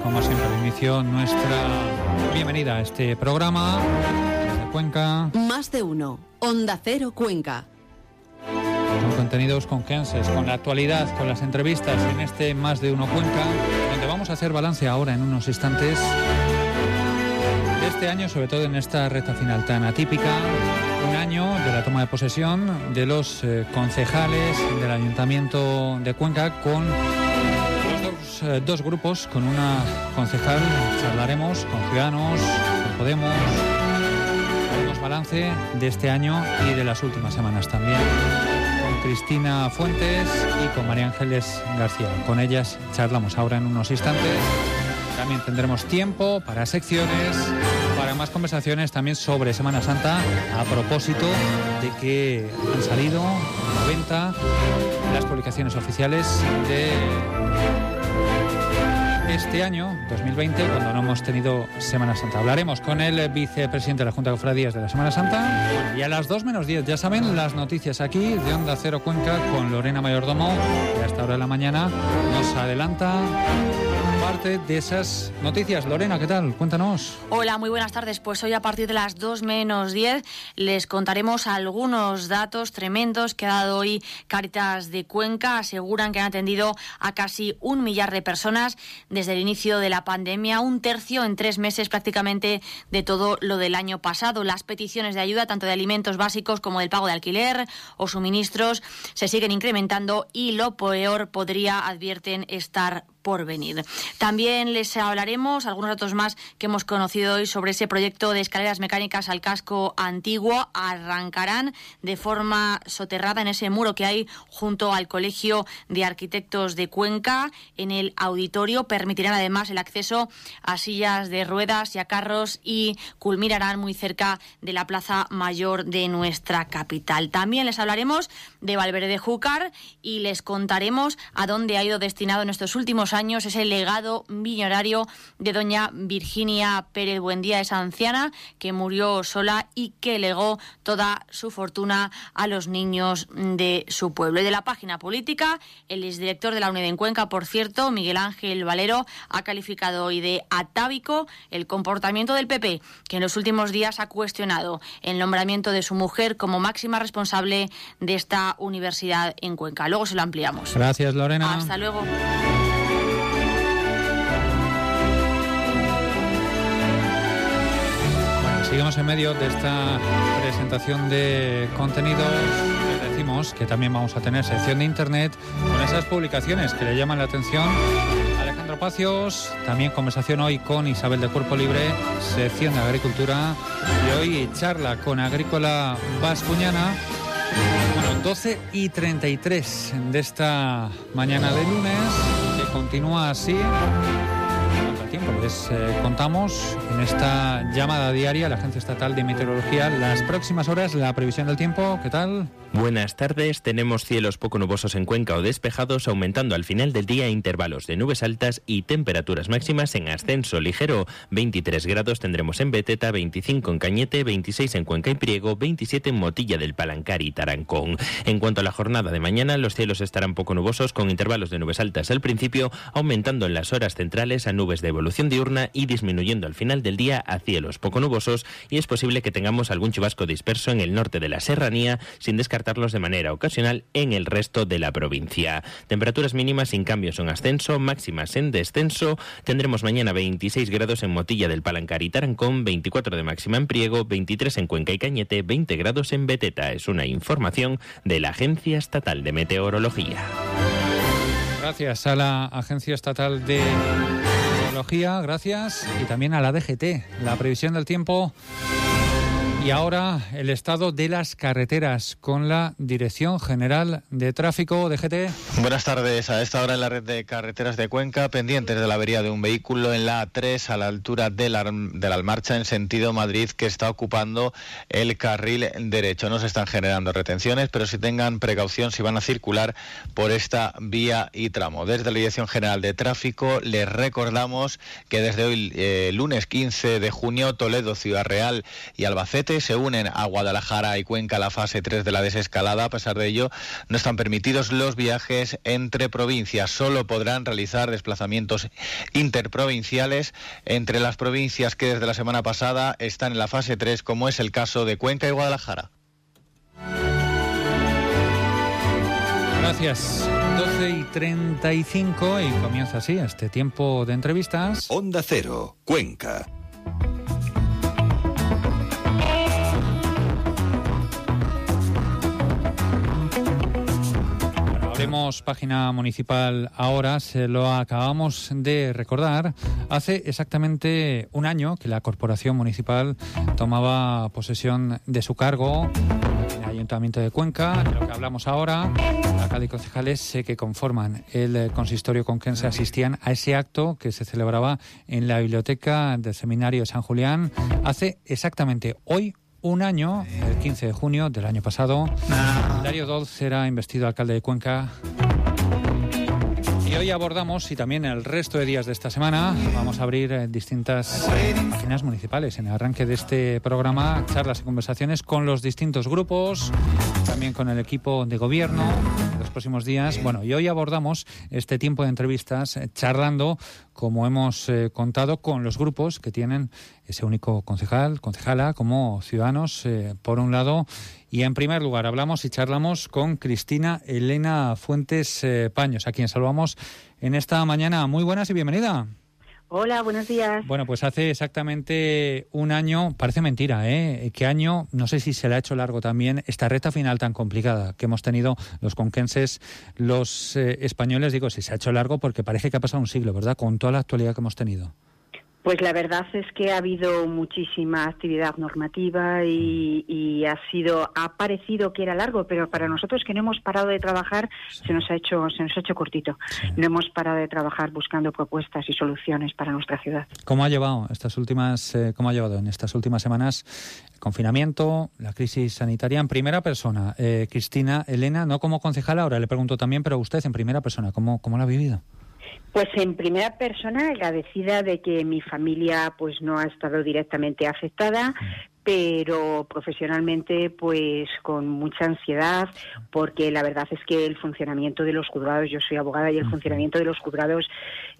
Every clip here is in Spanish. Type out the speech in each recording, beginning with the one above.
como siempre al inicio, nuestra bienvenida a este programa desde Cuenca. Más de uno. Onda Cero Cuenca. Con contenidos conquenses, con la actualidad, con las entrevistas en este Más de uno Cuenca, donde vamos a hacer balance ahora en unos instantes de este año, sobre todo en esta recta final tan atípica, un año de la toma de posesión de los eh, concejales del Ayuntamiento de Cuenca con eh, dos grupos, con una concejal, charlaremos con Ciudadanos, con Podemos, haremos balance de este año y de las últimas semanas también. Con Cristina Fuentes y con María Ángeles García. Con ellas charlamos ahora en unos instantes. También tendremos tiempo para secciones, para más conversaciones también sobre Semana Santa, a propósito de que han salido a la venta las publicaciones oficiales de este año, 2020, cuando no hemos tenido Semana Santa. Hablaremos con el vicepresidente de la Junta de Cofradías de la Semana Santa. Y a las 2 menos 10, ya saben, las noticias aquí de Onda Cero Cuenca con Lorena Mayordomo, que a esta hora de la mañana nos adelanta parte de esas noticias. Lorena, ¿qué tal? Cuéntanos. Hola, muy buenas tardes. Pues hoy a partir de las 2 menos 10 les contaremos algunos datos tremendos que ha dado hoy Caritas de Cuenca. Aseguran que han atendido a casi un millar de personas desde el inicio de la pandemia, un tercio en tres meses prácticamente de todo lo del año pasado. Las peticiones de ayuda, tanto de alimentos básicos como del pago de alquiler o suministros, se siguen incrementando y lo peor podría, advierten, estar por venir. También les hablaremos algunos datos más que hemos conocido hoy sobre ese proyecto de escaleras mecánicas al casco antiguo. Arrancarán de forma soterrada en ese muro que hay junto al Colegio de Arquitectos de Cuenca en el auditorio. Permitirán además el acceso a sillas de ruedas y a carros y culminarán muy cerca de la Plaza Mayor de nuestra capital. También les hablaremos de Valverde de Júcar y les contaremos a dónde ha ido destinado en estos últimos años ese legado millonario de doña Virginia Pérez Buendía, esa anciana que murió sola y que legó toda su fortuna a los niños de su pueblo. Y de la página política, el exdirector de la UNED en Cuenca, por cierto, Miguel Ángel Valero, ha calificado hoy de atávico el comportamiento del PP, que en los últimos días ha cuestionado el nombramiento de su mujer como máxima responsable de esta universidad en Cuenca. Luego se lo ampliamos. Gracias, Lorena. Hasta luego. Seguimos en medio de esta presentación de contenidos. Decimos que también vamos a tener sección de internet con esas publicaciones que le llaman la atención. Alejandro Pacios, también conversación hoy con Isabel de Cuerpo Libre, sección de agricultura. Y hoy charla con Agrícola Vascuñana. Bueno, 12 y 33 de esta mañana de lunes, que continúa así tiempo. Les eh, contamos en esta llamada diaria la Agencia Estatal de Meteorología las próximas horas, la previsión del tiempo. ¿Qué tal? Buenas tardes. Tenemos cielos poco nubosos en Cuenca o despejados, aumentando al final del día intervalos de nubes altas y temperaturas máximas en ascenso ligero. 23 grados tendremos en Beteta, 25 en Cañete, 26 en Cuenca y Priego, 27 en Motilla del Palancar y Tarancón. En cuanto a la jornada de mañana, los cielos estarán poco nubosos con intervalos de nubes altas al principio, aumentando en las horas centrales a nubes de evolución diurna y disminuyendo al final del día a cielos poco nubosos y es posible que tengamos algún chubasco disperso en el norte de la serranía sin descartarlos de manera ocasional en el resto de la provincia. Temperaturas mínimas sin cambios en ascenso, máximas en descenso. Tendremos mañana 26 grados en Motilla del Palancar y Tarancón, 24 de máxima en Priego, 23 en Cuenca y Cañete, 20 grados en Beteta. Es una información de la Agencia Estatal de Meteorología. Gracias a la Agencia Estatal de Meteorología, gracias, y también a la DGT, la previsión del tiempo. Y ahora el estado de las carreteras con la Dirección General de Tráfico DGT. Buenas tardes. A esta hora en la red de carreteras de Cuenca, pendientes de la avería de un vehículo en la A3 a la altura de la, de Almarcha en sentido Madrid que está ocupando el carril derecho. No se están generando retenciones, pero si tengan precaución si van a circular por esta vía y tramo. Desde la Dirección General de Tráfico les recordamos que desde hoy, eh, lunes 15 de junio, Toledo, Ciudad Real y Albacete 15 se unen a Guadalajara y Cuenca la fase 3 de la desescalada. A pesar de ello, no están permitidos los viajes entre provincias. Solo podrán realizar desplazamientos interprovinciales entre las provincias que desde la semana pasada están en la fase 3, como es el caso de Cuenca y Guadalajara. Gracias. 12 y 35 y comienza así este tiempo de entrevistas. Onda Cero, Cuenca. Abrimos página municipal ahora, se lo acabamos de recordar. Hace exactamente un año que la corporación municipal tomaba posesión de su cargo en el Ayuntamiento de Cuenca. De lo que hablamos ahora, alcalde y concejales que conforman el consistorio con quien se asistían a ese acto que se celebraba en la biblioteca del Seminario San Julián hace exactamente hoy un año, el 15 de junio del año pasado. Dario Dolz será investido alcalde de Cuenca. Y hoy abordamos, y también el resto de días de esta semana, vamos a abrir eh, distintas páginas municipales en el arranque de este programa, charlas y conversaciones con los distintos grupos, también con el equipo de gobierno en los próximos días. Bueno, y hoy abordamos este tiempo de entrevistas eh, charlando, como hemos eh, contado, con los grupos que tienen ese único concejal, concejala, como ciudadanos, eh, por un lado. Y en primer lugar, hablamos y charlamos con Cristina Elena Fuentes eh, Paños, a quien saludamos en esta mañana. Muy buenas y bienvenida. Hola, buenos días. Bueno, pues hace exactamente un año, parece mentira, ¿eh? ¿Qué año? No sé si se le ha hecho largo también esta reta final tan complicada que hemos tenido los conquenses, los eh, españoles. Digo, si se ha hecho largo porque parece que ha pasado un siglo, ¿verdad? Con toda la actualidad que hemos tenido. Pues la verdad es que ha habido muchísima actividad normativa y, y, ha sido ha parecido que era largo, pero para nosotros que no hemos parado de trabajar se nos ha hecho se nos ha hecho cortito. Sí. No hemos parado de trabajar buscando propuestas y soluciones para nuestra ciudad. ¿Cómo ha llevado estas últimas eh, cómo ha llevado en estas últimas semanas el confinamiento, la crisis sanitaria en primera persona? Eh, Cristina Elena, no como concejala, ahora le pregunto también, pero usted en primera persona, ¿cómo cómo lo ha vivido? Pues en primera persona agradecida de que mi familia pues no ha estado directamente afectada, pero profesionalmente pues con mucha ansiedad porque la verdad es que el funcionamiento de los juzgados yo soy abogada y el funcionamiento de los juzgados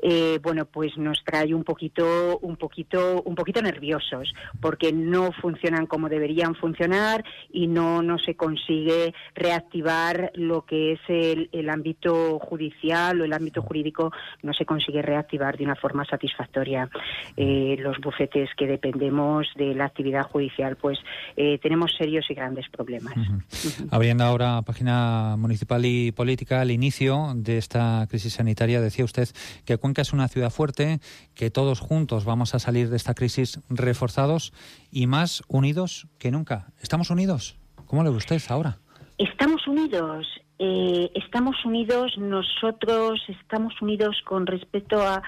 eh, bueno pues nos trae un poquito un poquito un poquito nerviosos porque no funcionan como deberían funcionar y no no se consigue reactivar lo que es el, el ámbito judicial o el ámbito jurídico no se consigue reactivar de una forma satisfactoria eh, los bufetes que dependemos de la actividad judicial pues eh, tenemos serios y grandes problemas. Uh -huh. Abriendo ahora página municipal y política, al inicio de esta crisis sanitaria decía usted que Cuenca es una ciudad fuerte, que todos juntos vamos a salir de esta crisis reforzados y más unidos que nunca. ¿Estamos unidos? ¿Cómo le ve usted ahora? Estamos unidos. Eh, estamos unidos, nosotros estamos unidos con respecto a,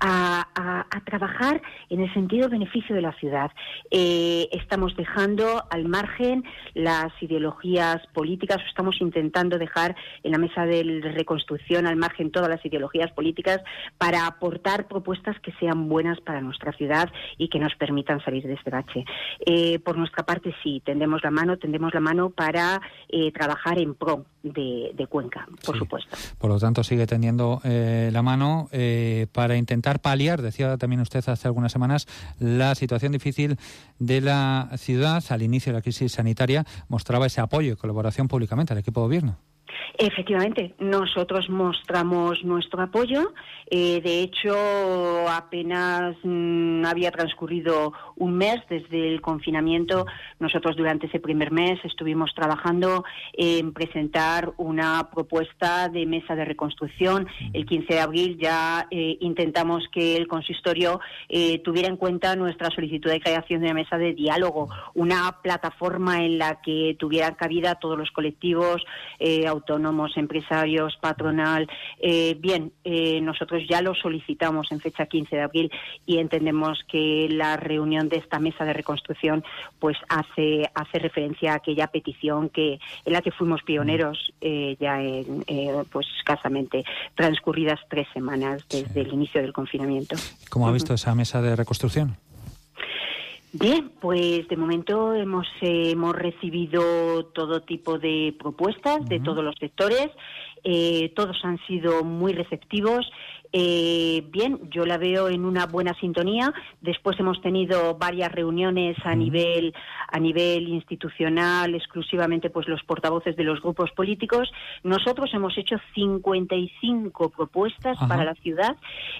a, a, a, trabajar en el sentido beneficio de la ciudad. Eh, estamos dejando al margen las ideologías políticas, estamos intentando dejar en la mesa de reconstrucción al margen todas las ideologías políticas para aportar propuestas que sean buenas para nuestra ciudad y que nos permitan salir de este bache. Eh, por nuestra parte, sí, tendemos la mano, tendemos la mano para eh, trabajar en pro de, de Cuenca, por Sí. supuesto. Por lo tanto, sigue tendiendo eh, la mano eh, para intentar paliar, decía también usted hace algunas semanas, la situación difícil de la ciudad al inicio de la crisis sanitaria. Mostraba ese apoyo y colaboración públicamente al equipo de gobierno. Efectivamente, nosotros mostramos nuestro apoyo. Eh, de hecho, apenas mm, había transcurrido un mes desde el confinamiento. Nosotros durante ese primer mes estuvimos trabajando en presentar una propuesta de mesa de reconstrucción. El 15 de abril ya eh, intentamos que el consistorio eh, tuviera en cuenta nuestra solicitud de creación de una mesa de diálogo, una plataforma en la que tuvieran cabida todos los colectivos eh, autónomos, empresarios, patronal. Eh, bien, eh, nosotros ya lo solicitamos en fecha 15 de abril y entendemos que la reunión de esta mesa de reconstrucción pues hace hace referencia a aquella petición que en la que fuimos pioneros eh, ya en pues escasamente transcurridas tres semanas desde Sí. el inicio del confinamiento. ¿Cómo ha visto esa mesa de reconstrucción? Bien, pues de momento hemos, hemos recibido todo tipo de propuestas de todos los sectores. Eh, todos han sido muy receptivos. Eh, bien, yo la veo en una buena sintonía. Después hemos tenido varias reuniones a nivel a nivel institucional, exclusivamente pues los portavoces de los grupos políticos. Nosotros hemos hecho 55 propuestas para la ciudad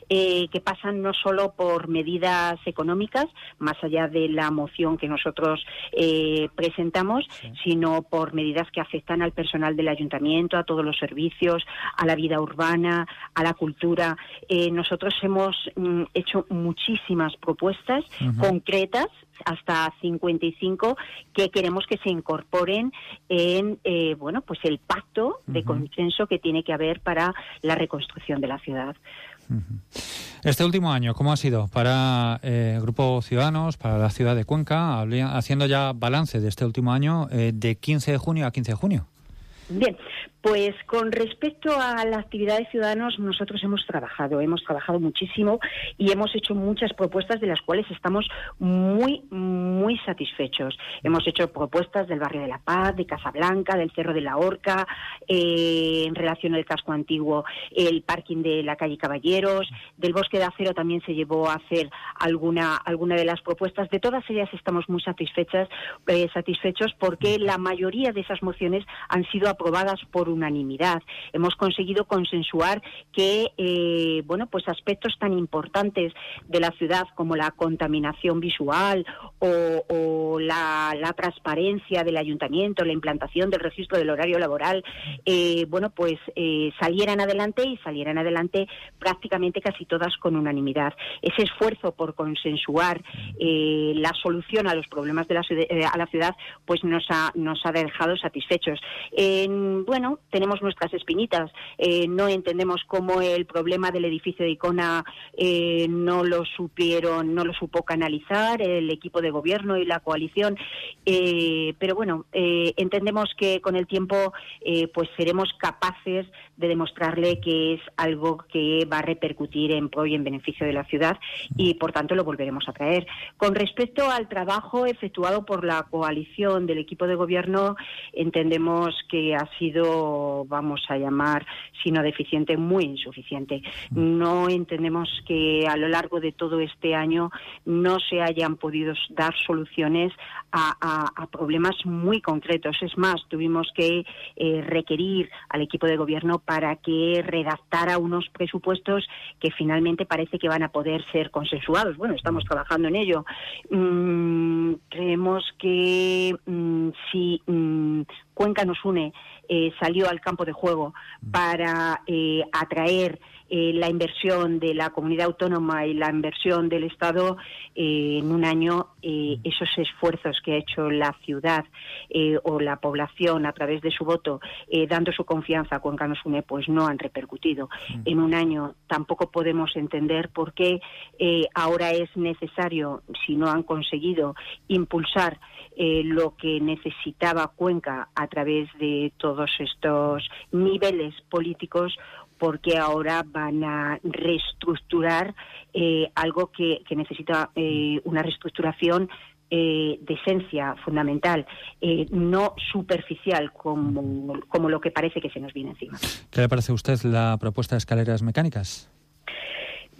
eh, que pasan no solo por medidas económicas, más allá de la moción que nosotros eh, presentamos, sino por medidas que afectan al personal del ayuntamiento, a todos los servicios, a la vida urbana, a la cultura. Eh, nosotros hemos mm, hecho muchísimas propuestas concretas hasta 55 que queremos que se incorporen en eh, bueno pues el pacto de consenso que tiene que haber para la reconstrucción de la ciudad. Este último año, ¿cómo ha sido para eh, el Grupo Ciudadanos, para la ciudad de Cuenca, haciendo ya balance de este último año eh, de 15 de junio a 15 de junio? Bien, pues con respecto a la actividad de ciudadanos, nosotros hemos trabajado, hemos trabajado muchísimo y hemos hecho muchas propuestas de las cuales estamos muy, muy satisfechos. Hemos hecho propuestas del barrio de La Paz, de Casablanca, del Cerro de la Horca, eh, en relación al casco antiguo, el parking de la calle Caballeros, del Bosque de Acero también se llevó a hacer alguna, alguna de las propuestas. De todas ellas estamos muy satisfechas, eh, satisfechos porque la mayoría de esas mociones han sido aprobadas por unanimidad. Hemos conseguido consensuar que, eh, bueno, pues aspectos tan importantes de la ciudad como la contaminación visual o, la, transparencia del ayuntamiento, la implantación del registro del horario laboral, eh, bueno, pues eh, salieran adelante y salieran adelante prácticamente casi todas con unanimidad. Ese esfuerzo por consensuar la solución a los problemas de la, a la ciudad, pues nos ha, nos ha dejado satisfechos. bueno, tenemos nuestras espinitas. Eh, no entendemos cómo el problema del edificio de Icona eh, no lo supieron, no lo supo canalizar el equipo de gobierno y la coalición. Eh, pero bueno, entendemos que con el tiempo pues seremos capaces de demostrarle que es algo que va a repercutir en pro y en beneficio de la ciudad y por tanto lo volveremos a traer. Con respecto al trabajo efectuado por la coalición del equipo de gobierno, entendemos que ha sido vamos a llamar, sino deficiente, muy insuficiente. No entendemos que a lo largo de todo este año no se hayan podido dar soluciones a, problemas muy concretos. Es más, tuvimos que eh, requerir al equipo de gobierno para que redactara unos presupuestos que finalmente parece que van a poder ser consensuados. Bueno, estamos trabajando en ello. Mm, creemos que mm, si mm, Cuenca nos une eh, salió al campo de juego para eh, atraer eh, la inversión de la comunidad autónoma y la inversión del Estado en un año, esos esfuerzos que ha hecho la ciudad o la población a través de su voto, dando su confianza a Cuenca nos une, pues no han repercutido. En un año tampoco podemos entender por qué ahora es necesario, si no han conseguido impulsar lo que necesitaba Cuenca a través de todos estos niveles políticos porque ahora van a reestructurar eh, algo que, necesita eh, una reestructuración eh, de esencia fundamental, no superficial como, como lo que parece que se nos viene encima. ¿Qué le parece a usted la propuesta de escaleras mecánicas?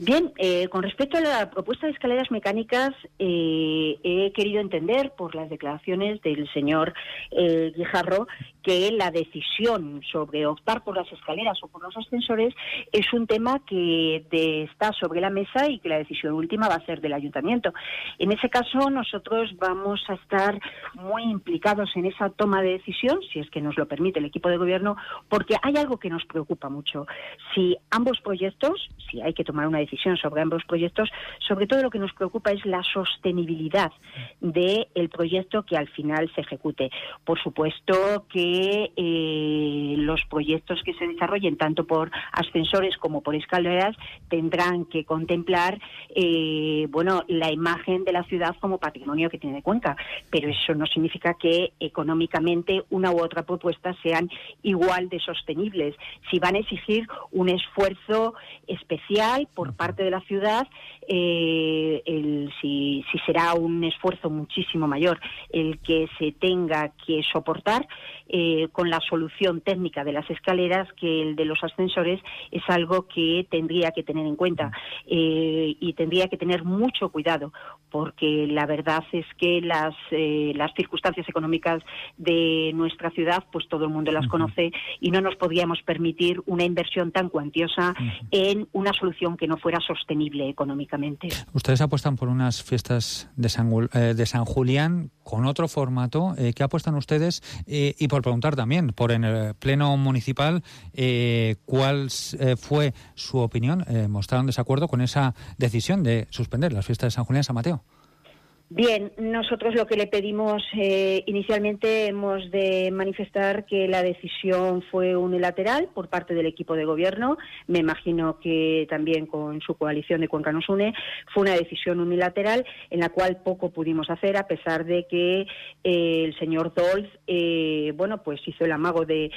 Bien, eh, con respecto a la propuesta de escaleras mecánicas, eh, he querido entender por las declaraciones del señor eh, Guijarro que la decisión sobre optar por las escaleras o por los ascensores es un tema que está sobre la mesa y que la decisión última va a ser del ayuntamiento. En ese caso, nosotros vamos a estar muy implicados en esa toma de decisión, si es que nos lo permite el equipo de gobierno, porque hay algo que nos preocupa mucho. Si ambos proyectos, si hay que tomar una decisión, sobre ambos proyectos, sobre todo lo que nos preocupa es la sostenibilidad del proyecto que al final se ejecute. Por supuesto que eh, los proyectos que se desarrollen tanto por ascensores como por escaleras tendrán que contemplar eh, bueno la imagen de la ciudad como patrimonio que tiene Cuenca, pero eso no significa que económicamente una u otra propuesta sean igual de sostenibles. Si van a exigir un esfuerzo especial por parte de la ciudad, eh, el, si, será un esfuerzo muchísimo mayor el que se tenga que soportar eh, con la solución técnica de las escaleras que el de los ascensores es algo que tendría que tener en cuenta eh, y tendría que tener mucho cuidado porque la verdad es que las, las circunstancias económicas de nuestra ciudad pues todo el mundo las conoce y no nos podríamos permitir una inversión tan cuantiosa en una solución que no fuera sostenible económicamente. Ustedes apuestan por unas fiestas de San, de San Julián con otro formato. ¿Qué apuestan ustedes? y por preguntar también, por en el Pleno Municipal, eh, cuál eh, fue su opinión. Eh, ¿Mostraron desacuerdo con esa decisión de suspender las fiestas de San Julián San Mateo? Bien, nosotros lo que le pedimos eh, inicialmente hemos de manifestar que la decisión fue unilateral por parte del equipo de gobierno. Me imagino que también con su coalición de Cuenca nos une. Fue una decisión unilateral en la cual poco pudimos hacer a pesar de que eh, el señor Dolz, eh, bueno, pues hizo el amago de,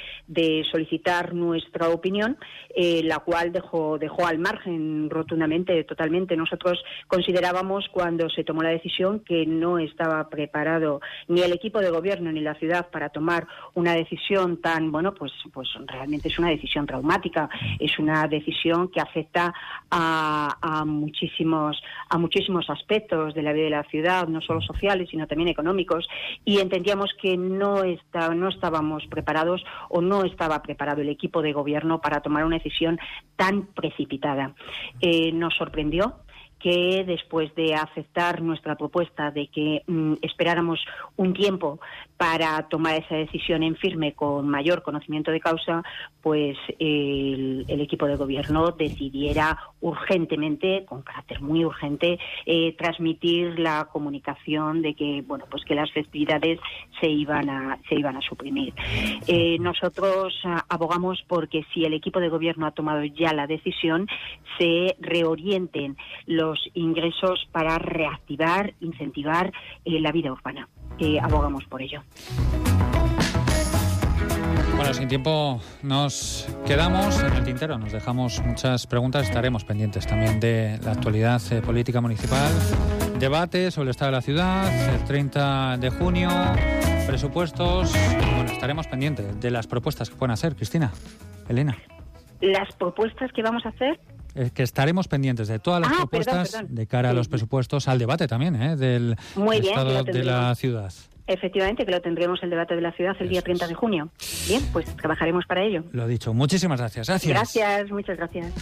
solicitar nuestra opinión, la cual dejó, dejó al margen rotundamente, totalmente. Nosotros considerábamos cuando se tomó la decisión que no estaba preparado ni el equipo de gobierno ni la ciudad para tomar una decisión tan, bueno, pues, pues realmente es una decisión traumática, es una decisión que afecta a, muchísimos, a muchísimos aspectos de la vida de la ciudad, no solo sociales, sino también económicos, y entendíamos que no, está, no estábamos preparados o no estaba preparado el equipo de gobierno para tomar una decisión tan precipitada. Eh, nos sorprendió que después de aceptar nuestra propuesta de que mm, esperáramos un tiempo para tomar esa decisión en firme con mayor conocimiento de causa, pues el, equipo de gobierno decidiera urgentemente, con carácter muy urgente, eh, transmitir la comunicación de que bueno pues que las festividades se iban a se iban a suprimir. Eh, nosotros ah, abogamos porque si el equipo de gobierno ha tomado ya la decisión, se reorienten los ingresos para reactivar, incentivar eh, la vida urbana. abogamos por ello. Bueno, sin tiempo nos quedamos en el tintero, nos dejamos muchas preguntas, estaremos pendientes también de la actualidad eh, política municipal, debate sobre el estado de la ciudad, el 30 de junio, presupuestos, bueno, estaremos pendientes de las propuestas que pueden hacer, Cristina, Elena. Las propuestas que vamos a hacer. Que estaremos pendientes de todas las ah, propuestas de cara a los presupuestos, al debate también ¿eh? del estado de la ciudad. Efectivamente, que lo tendremos el debate de la ciudad el día 30 de junio. Bien, pues trabajaremos para ello. Lo dicho, muchísimas gracias. Gracias. Gracias, muchas gracias.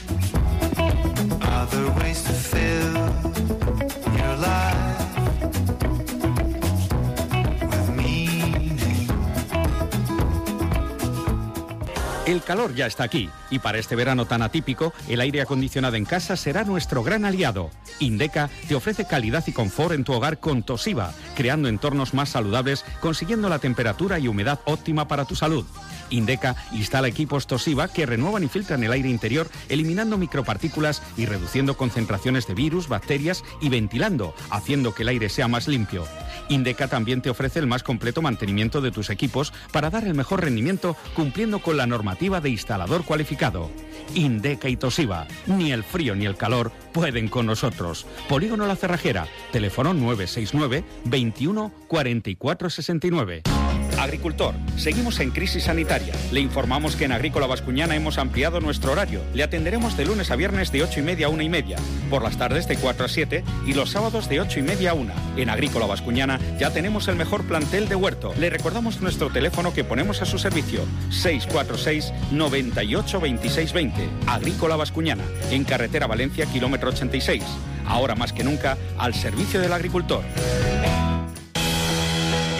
El calor ya está aquí y para este verano tan atípico, el aire acondicionado en casa será nuestro gran aliado. Indeca te ofrece calidad y confort en tu hogar con Toshiba, creando entornos más saludables, consiguiendo la temperatura y humedad óptima para tu salud. Indeca instala equipos Toshiba que renuevan y filtran el aire interior, eliminando micropartículas y reduciendo concentraciones de virus, bacterias y ventilando, haciendo que el aire sea más limpio. Indeca también te ofrece el más completo mantenimiento de tus equipos para dar el mejor rendimiento cumpliendo con la normativa de instalador cualificado. Indeca y Toshiba, ni el frío ni el calor pueden con nosotros. Polígono La Cerrajera, teléfono 969 21 44 69. Agricultor, seguimos en crisis sanitaria. Le informamos que en Agrícola Vascuñana hemos ampliado nuestro horario. Le atenderemos de lunes a viernes de 8 y media a 1 y media, por las tardes de 4 a 7 y los sábados de 8 y media a 1. En Agrícola Vascuñana ya tenemos el mejor plantel de huerto. Le recordamos nuestro teléfono que ponemos a su servicio, 646 98 26 20. Agrícola Vascuñana, en carretera Valencia, kilómetro 86. Ahora más que nunca, al servicio del agricultor.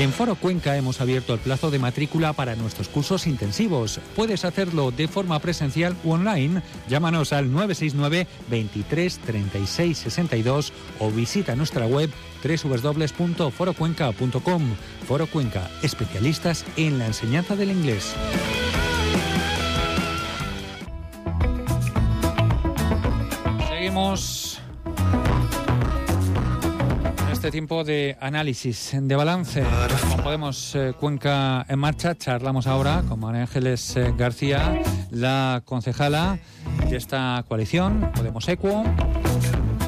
En Foro Cuenca hemos abierto el plazo de matrícula para nuestros cursos intensivos. Puedes hacerlo de forma presencial o online. Llámanos al 969 23 36 62 o visita nuestra web www.forocuenca.com. Foro Cuenca, especialistas en la enseñanza del inglés. Seguimos este tiempo de análisis, de balance. Como Podemos eh, Cuenca en marcha, charlamos ahora con María Ángeles eh, García, la concejala de esta coalición, Podemos Equo.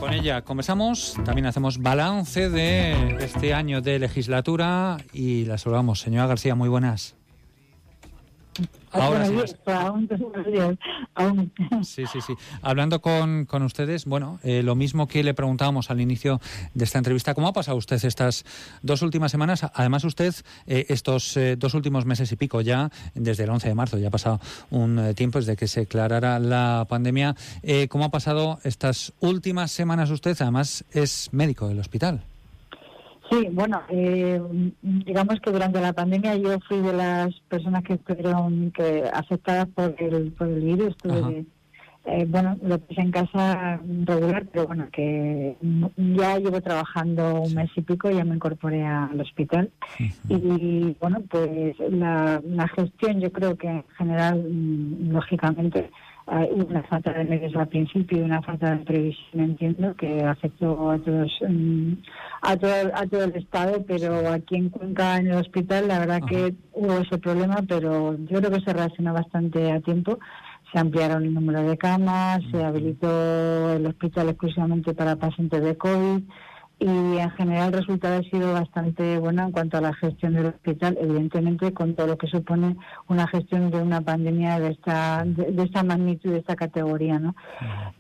Con ella conversamos, también hacemos balance de este año de legislatura y la saludamos. Señora García, muy buenas. Ahora sí. Sí, sí, sí. Hablando con, con ustedes, bueno, eh, lo mismo que le preguntábamos al inicio de esta entrevista, ¿cómo ha pasado usted estas dos últimas semanas? Además, usted eh, estos eh, dos últimos meses y pico ya, desde el 11 de marzo, ya ha pasado un tiempo desde que se declarara la pandemia. ¿Cómo ha pasado estas últimas semanas usted? Además, es médico del hospital. Sí, bueno, eh, digamos que durante la pandemia yo fui de las personas que estuvieron que afectadas por el, por el virus. eh, bueno, lo puse en casa regular, pero bueno, que ya llevo trabajando un mes y pico, ya me incorporé al hospital. Y bueno, pues la, la gestión yo creo que en general, mm, lógicamente, una falta de medios al principio y una falta de previsión, entiendo, que afectó a todos, mm, a todo, a todo el Estado, pero aquí en Cuenca, en el hospital, la verdad que hubo ese problema, pero yo creo que se reaccionó bastante a tiempo. Se ampliaron el número de camas, se habilitó el hospital exclusivamente para pacientes de COVID y en general el resultado ha sido bastante bueno en cuanto a la gestión del hospital, evidentemente con todo lo que supone una gestión de una pandemia de esta de, esta magnitud, de esta categoría, ¿no?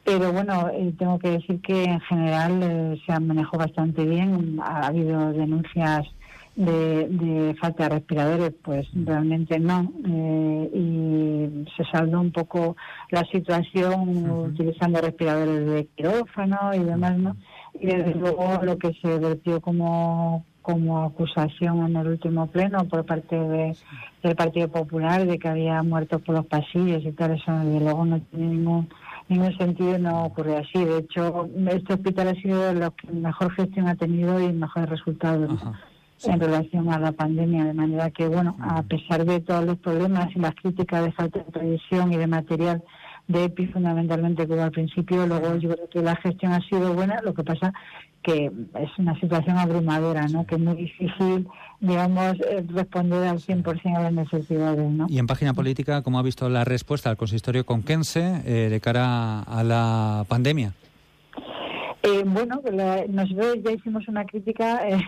Pero bueno, eh, tengo que decir que en general eh, se ha manejado bastante bien, ha habido denuncias de, falta de respiradores, pues realmente no. Eh, y se saldó un poco la situación utilizando respiradores de quirófano y demás, ¿no? Y desde luego lo que se vertió como como acusación en el último pleno por parte de, del Partido Popular de que había muertos por los pasillos y tal, eso desde luego no tiene ningún, ningún sentido no ocurre así. De hecho, este hospital ha sido lo que mejor gestión ha tenido y mejores resultados en relación a la pandemia, de manera que, bueno, a pesar de todos los problemas y las críticas de falta de previsión y de material de EPI fundamentalmente como al principio, luego yo creo que la gestión ha sido buena, lo que pasa que es una situación abrumadora, ¿no? que es muy difícil, digamos, eh, responder al 100% a las necesidades. ¿no? Y en página política, ¿cómo ha visto la respuesta al consistorio conquense eh, de cara a la pandemia? Eh, bueno, nosotros ya hicimos una crítica eh,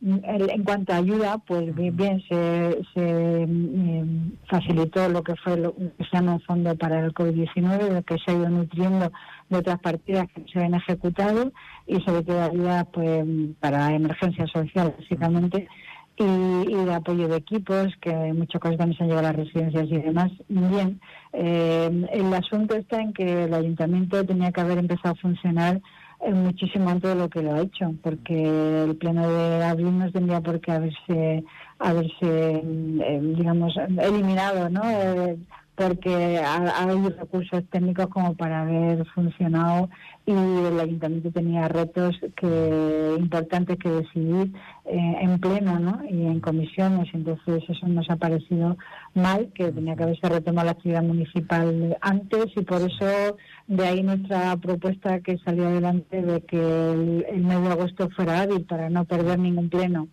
en cuanto a ayuda, pues bien, se, em, facilitó lo que fue lo que se llama un fondo para el COVID-19, lo que se ha ido nutriendo de otras partidas que se han ejecutado y sobre todo ayuda pues, para emergencia social, básicamente. Y, de apoyo de equipos, que en muchos casos también se han llevado a las residencias y demás. Bien, eh, el asunto está en que el ayuntamiento tenía que haber empezado a funcionar muchísimo antes de lo que lo ha hecho, porque el pleno de abril no tendría por qué haberse, haberse eh, digamos, eliminado, ¿no? Eh, porque hay recursos técnicos como para haber funcionado y el ayuntamiento tenía retos que importantes que decidir eh, en pleno ¿no? y en comisiones entonces eso nos ha parecido mal que tenía que haberse retomado la actividad municipal antes y por eso de ahí nuestra propuesta que salió adelante de que el, el mes de agosto fuera hábil para no perder ningún pleno.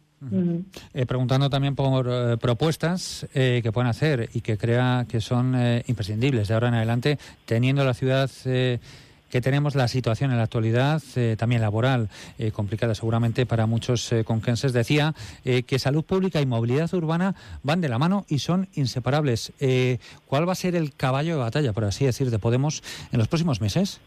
Eh, preguntando también por eh, propuestas eh, que pueden hacer y que crea que son imprescindibles de ahora en adelante, teniendo la ciudad que tenemos, la situación en la actualidad, también laboral, complicada seguramente para muchos conquenses. Decía que salud pública y movilidad urbana van de la mano y son inseparables. ¿Cuál va a ser el caballo de batalla, por así decir, de Podemos en los próximos meses?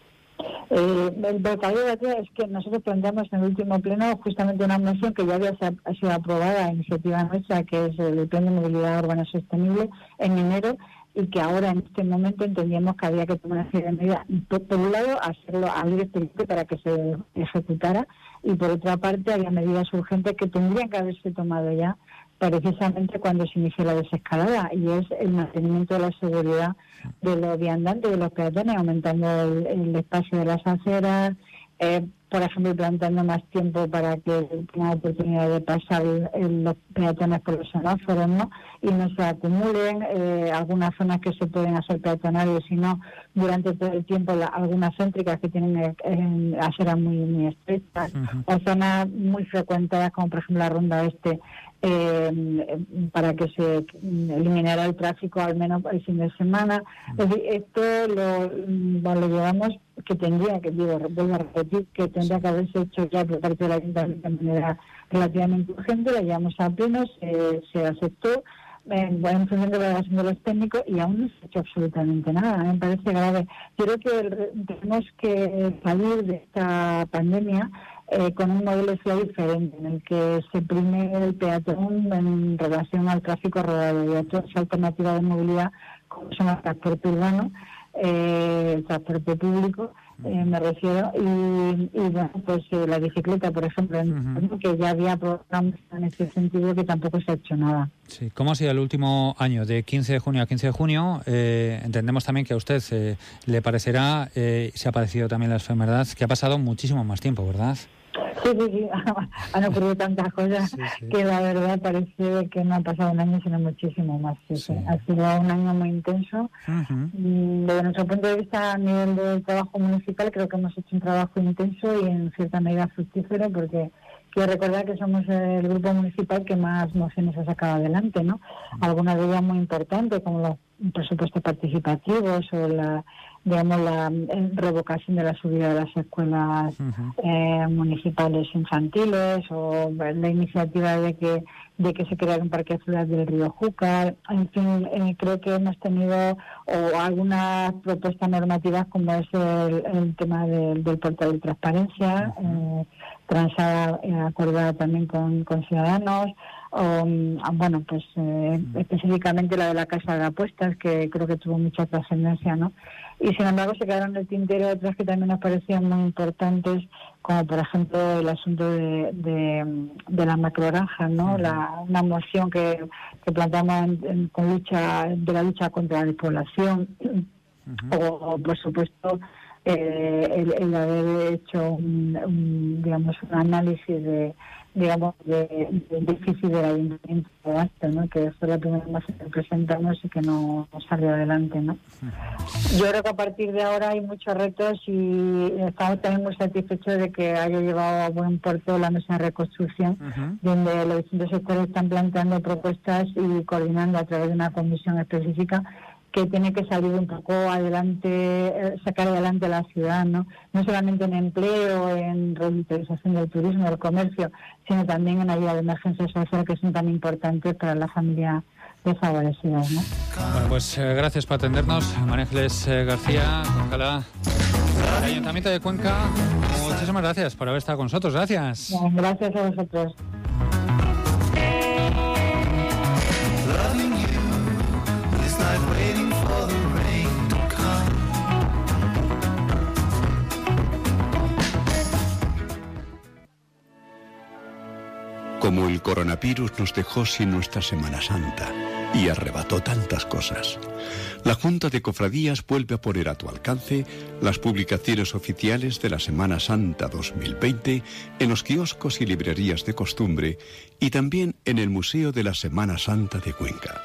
Eh, el bocadillo de es que nosotros planteamos en el último pleno justamente una moción que ya había sido aprobada a iniciativa nuestra, que es el Plan de Movilidad Urbana Sostenible, en enero, y que ahora en este momento entendíamos que había que tomar una serie de medidas. Por, un lado, hacerlo a libre para que se ejecutara, y por otra parte, había medidas urgentes que tendrían que haberse tomado ya precisamente cuando se inició la desescalada y es el mantenimiento de la seguridad de los viandantes, de los peatones, aumentando el, espacio de las aceras, eh, por ejemplo, plantando más tiempo para que tengan oportunidad de pasar los peatones por los semáforos, ¿no? Y no se acumulen eh, algunas zonas que se pueden hacer peatonales, sino durante todo el tiempo algunas céntricas que tienen eh, aceras muy, muy estrechas, o zonas muy frecuentadas, como por ejemplo la ronda este, eh, para que se eliminara el tráfico al menos el fin de semana. esto lo, lo llevamos que tendría, que digo, vuelvo a repetir, que tendría que haberse hecho ya por parte del Ayuntamiento de manera relativamente urgente, la llevamos a pleno, se, se aceptó en, función de la evaluación de los técnicos y aún no se ha hecho absolutamente nada. Me parece grave. Creo que tenemos que salir de esta pandemia eh, con un modelo de diferente, en el que se prime el peatón en relación al tráfico rodado y a otra alternativa de movilidad, como son el transporte urbano, eh, el transporte público, eh, me refiero, y, bueno, pues eh, la bicicleta, por ejemplo, que ya había programas en ese sentido que tampoco se ha hecho nada. Sí, ¿cómo ha sido el último año? De 15 de junio a 15 de junio, eh, entendemos también que a usted le parecerá, se ha parecido también la enfermedad, que ha pasado muchísimo más tiempo, ¿verdad? Sí, sí, sí, han ocurrido tantas cosas que la verdad parece que no ha pasado un año, sino muchísimo más. Ha sido un año muy intenso. Desde nuestro punto de vista, a nivel del trabajo municipal, creo que hemos hecho un trabajo intenso y en cierta medida fructífero porque quiero recordar que somos el grupo municipal que más mociones ha sacado adelante, ¿no? Algunas de ellas muy importantes, como los presupuestos participativos o la digamos, la eh, revocación de la subida de las escuelas eh, municipales infantiles o la iniciativa de que de que se creara un parque ciudad del río Júcar. En fin, eh, creo que hemos tenido o algunas propuestas normativas como es el, tema del, portal de transparencia, transada, acordada también con, con Ciudadanos, o, mm, bueno, pues específicamente la de la Casa de Apuestas, que creo que tuvo mucha trascendencia, ¿no? Y sin embargo se quedaron en el tintero otras que también nos parecían muy importantes, como por ejemplo el asunto de, de, la macrogranja, ¿no? La, una moción que, que planteamos con lucha, de la lucha contra la despoblación, o, por supuesto eh, el, haber hecho un, digamos un análisis de digamos, de, del déficit del ayuntamiento de ¿no? que fue la primera vez que presentamos y que no, salió adelante. ¿no? Yo creo que a partir de ahora hay muchos retos y estamos también muy satisfechos de que haya llevado a buen puerto la mesa de reconstrucción, donde los distintos sectores están planteando propuestas y coordinando a través de una comisión específica que tiene que salir un poco adelante, eh, sacar adelante la ciudad, ¿no? No solamente en empleo, en revitalización del turismo, del comercio, sino también en ayuda de emergencia social, que son tan importantes para la familia desfavorecida, ¿no? Bueno, pues eh, gracias por atendernos, María Ángeles eh, García, ojalá el Ayuntamiento de Cuenca, muchísimas gracias por haber estado con nosotros, gracias. Gracias a vosotros. Como el coronavirus nos dejó sin nuestra Semana Santa y arrebató tantas cosas. La Junta de Cofradías vuelve a poner a tu alcance las publicaciones oficiales de la Semana Santa 2020 en los kioscos y librerías de costumbre y también en el Museo de la Semana Santa de Cuenca.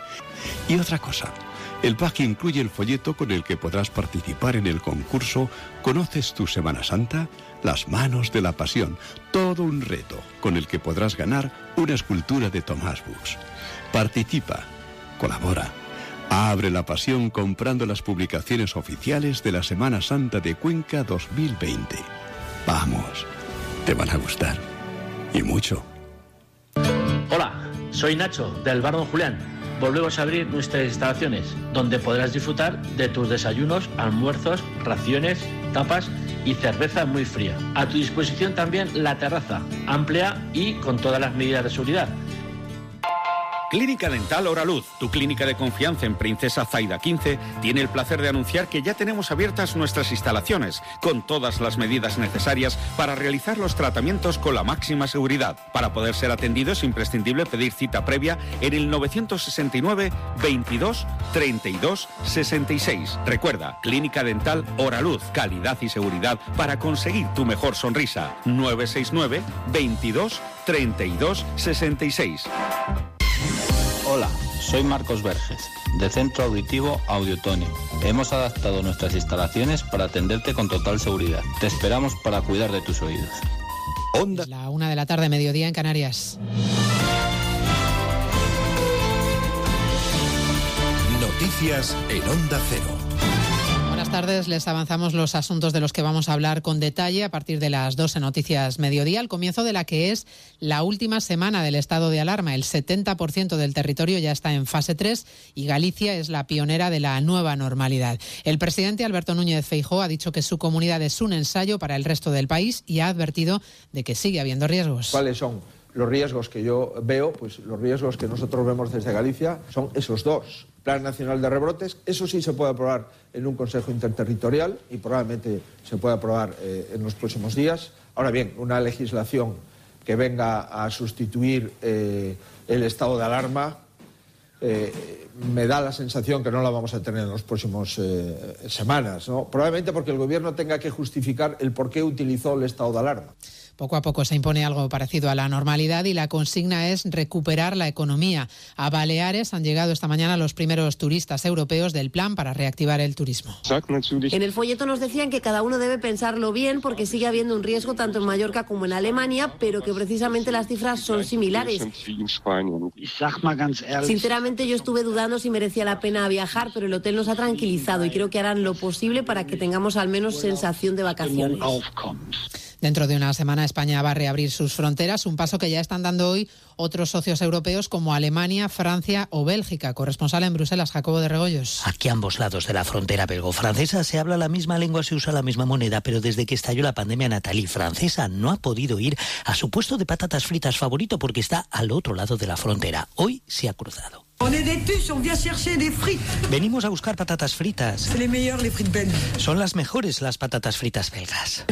Y otra cosa, el pack incluye el folleto con el que podrás participar en el concurso ¿Conoces tu Semana Santa? Las manos de la pasión, todo un reto con el que podrás ganar una escultura de Tomás Books. Participa, colabora, abre la pasión comprando las publicaciones oficiales de la Semana Santa de Cuenca 2020. Vamos, te van a gustar. Y mucho. Hola, soy Nacho, del Bar Julián. Volvemos a abrir nuestras instalaciones, donde podrás disfrutar de tus desayunos, almuerzos, raciones, tapas y cerveza muy fría. A tu disposición también la terraza, amplia y con todas las medidas de seguridad Clínica Dental Luz, tu clínica de confianza en Princesa Zaida 15, tiene el placer de anunciar que ya tenemos abiertas nuestras instalaciones, con todas las medidas necesarias para realizar los tratamientos con la máxima seguridad. Para poder ser atendido es imprescindible pedir cita previa en el 969 22 32 66. Recuerda, Clínica Dental Luz, calidad y seguridad para conseguir tu mejor sonrisa. 969 22 32 66. Hola, soy Marcos Verges, de Centro Auditivo Audiotone. Hemos adaptado nuestras instalaciones para atenderte con total seguridad. Te esperamos para cuidar de tus oídos. Onda. La una de la tarde, mediodía en Canarias. Noticias en Onda Cero buenas tardes. Les avanzamos los asuntos de los que vamos a hablar con detalle a partir de las 12 noticias mediodía, al comienzo de la que es la última semana del estado de alarma. El 70% del territorio ya está en fase 3 y Galicia es la pionera de la nueva normalidad. El presidente Alberto Núñez Feijó ha dicho que su comunidad es un ensayo para el resto del país y ha advertido de que sigue habiendo riesgos. ¿Cuáles son los riesgos que yo veo? Pues los riesgos que nosotros vemos desde Galicia son esos dos Plan Nacional de Rebrotes. Eso sí se puede aprobar en un Consejo Interterritorial y probablemente se pueda aprobar eh, en los próximos días. Ahora bien, una legislación que venga a sustituir eh, el estado de alarma eh, me da la sensación que no la vamos a tener en las próximas semanas. ¿no? Probablemente porque el Gobierno tenga que justificar el por qué utilizó el estado de alarma. Poco a poco se impone algo parecido a la normalidad y la consigna es recuperar la economía. A Baleares han llegado esta mañana los primeros turistas europeos del plan para reactivar el turismo. En el folleto nos decían que cada uno debe pensarlo bien porque sigue habiendo un riesgo tanto en Mallorca como en Alemania, pero que precisamente las cifras son similares. Sinceramente yo estuve dudando si merecía la pena viajar, pero el hotel nos ha tranquilizado y creo que harán lo posible para que tengamos al menos sensación de vacaciones. Dentro de una semana España va a reabrir sus fronteras, un paso que ya están dando hoy otros socios europeos como Alemania, Francia o Bélgica. Corresponsal en Bruselas, Jacobo de Regoyos. Aquí a ambos lados de la frontera belgo-francesa se habla la misma lengua, se usa la misma moneda, pero desde que estalló la pandemia, Natalie, francesa, no ha podido ir a su puesto de patatas fritas favorito porque está al otro lado de la frontera. Hoy se ha cruzado. Venimos a buscar patatas fritas. Son las mejores las patatas fritas belgas.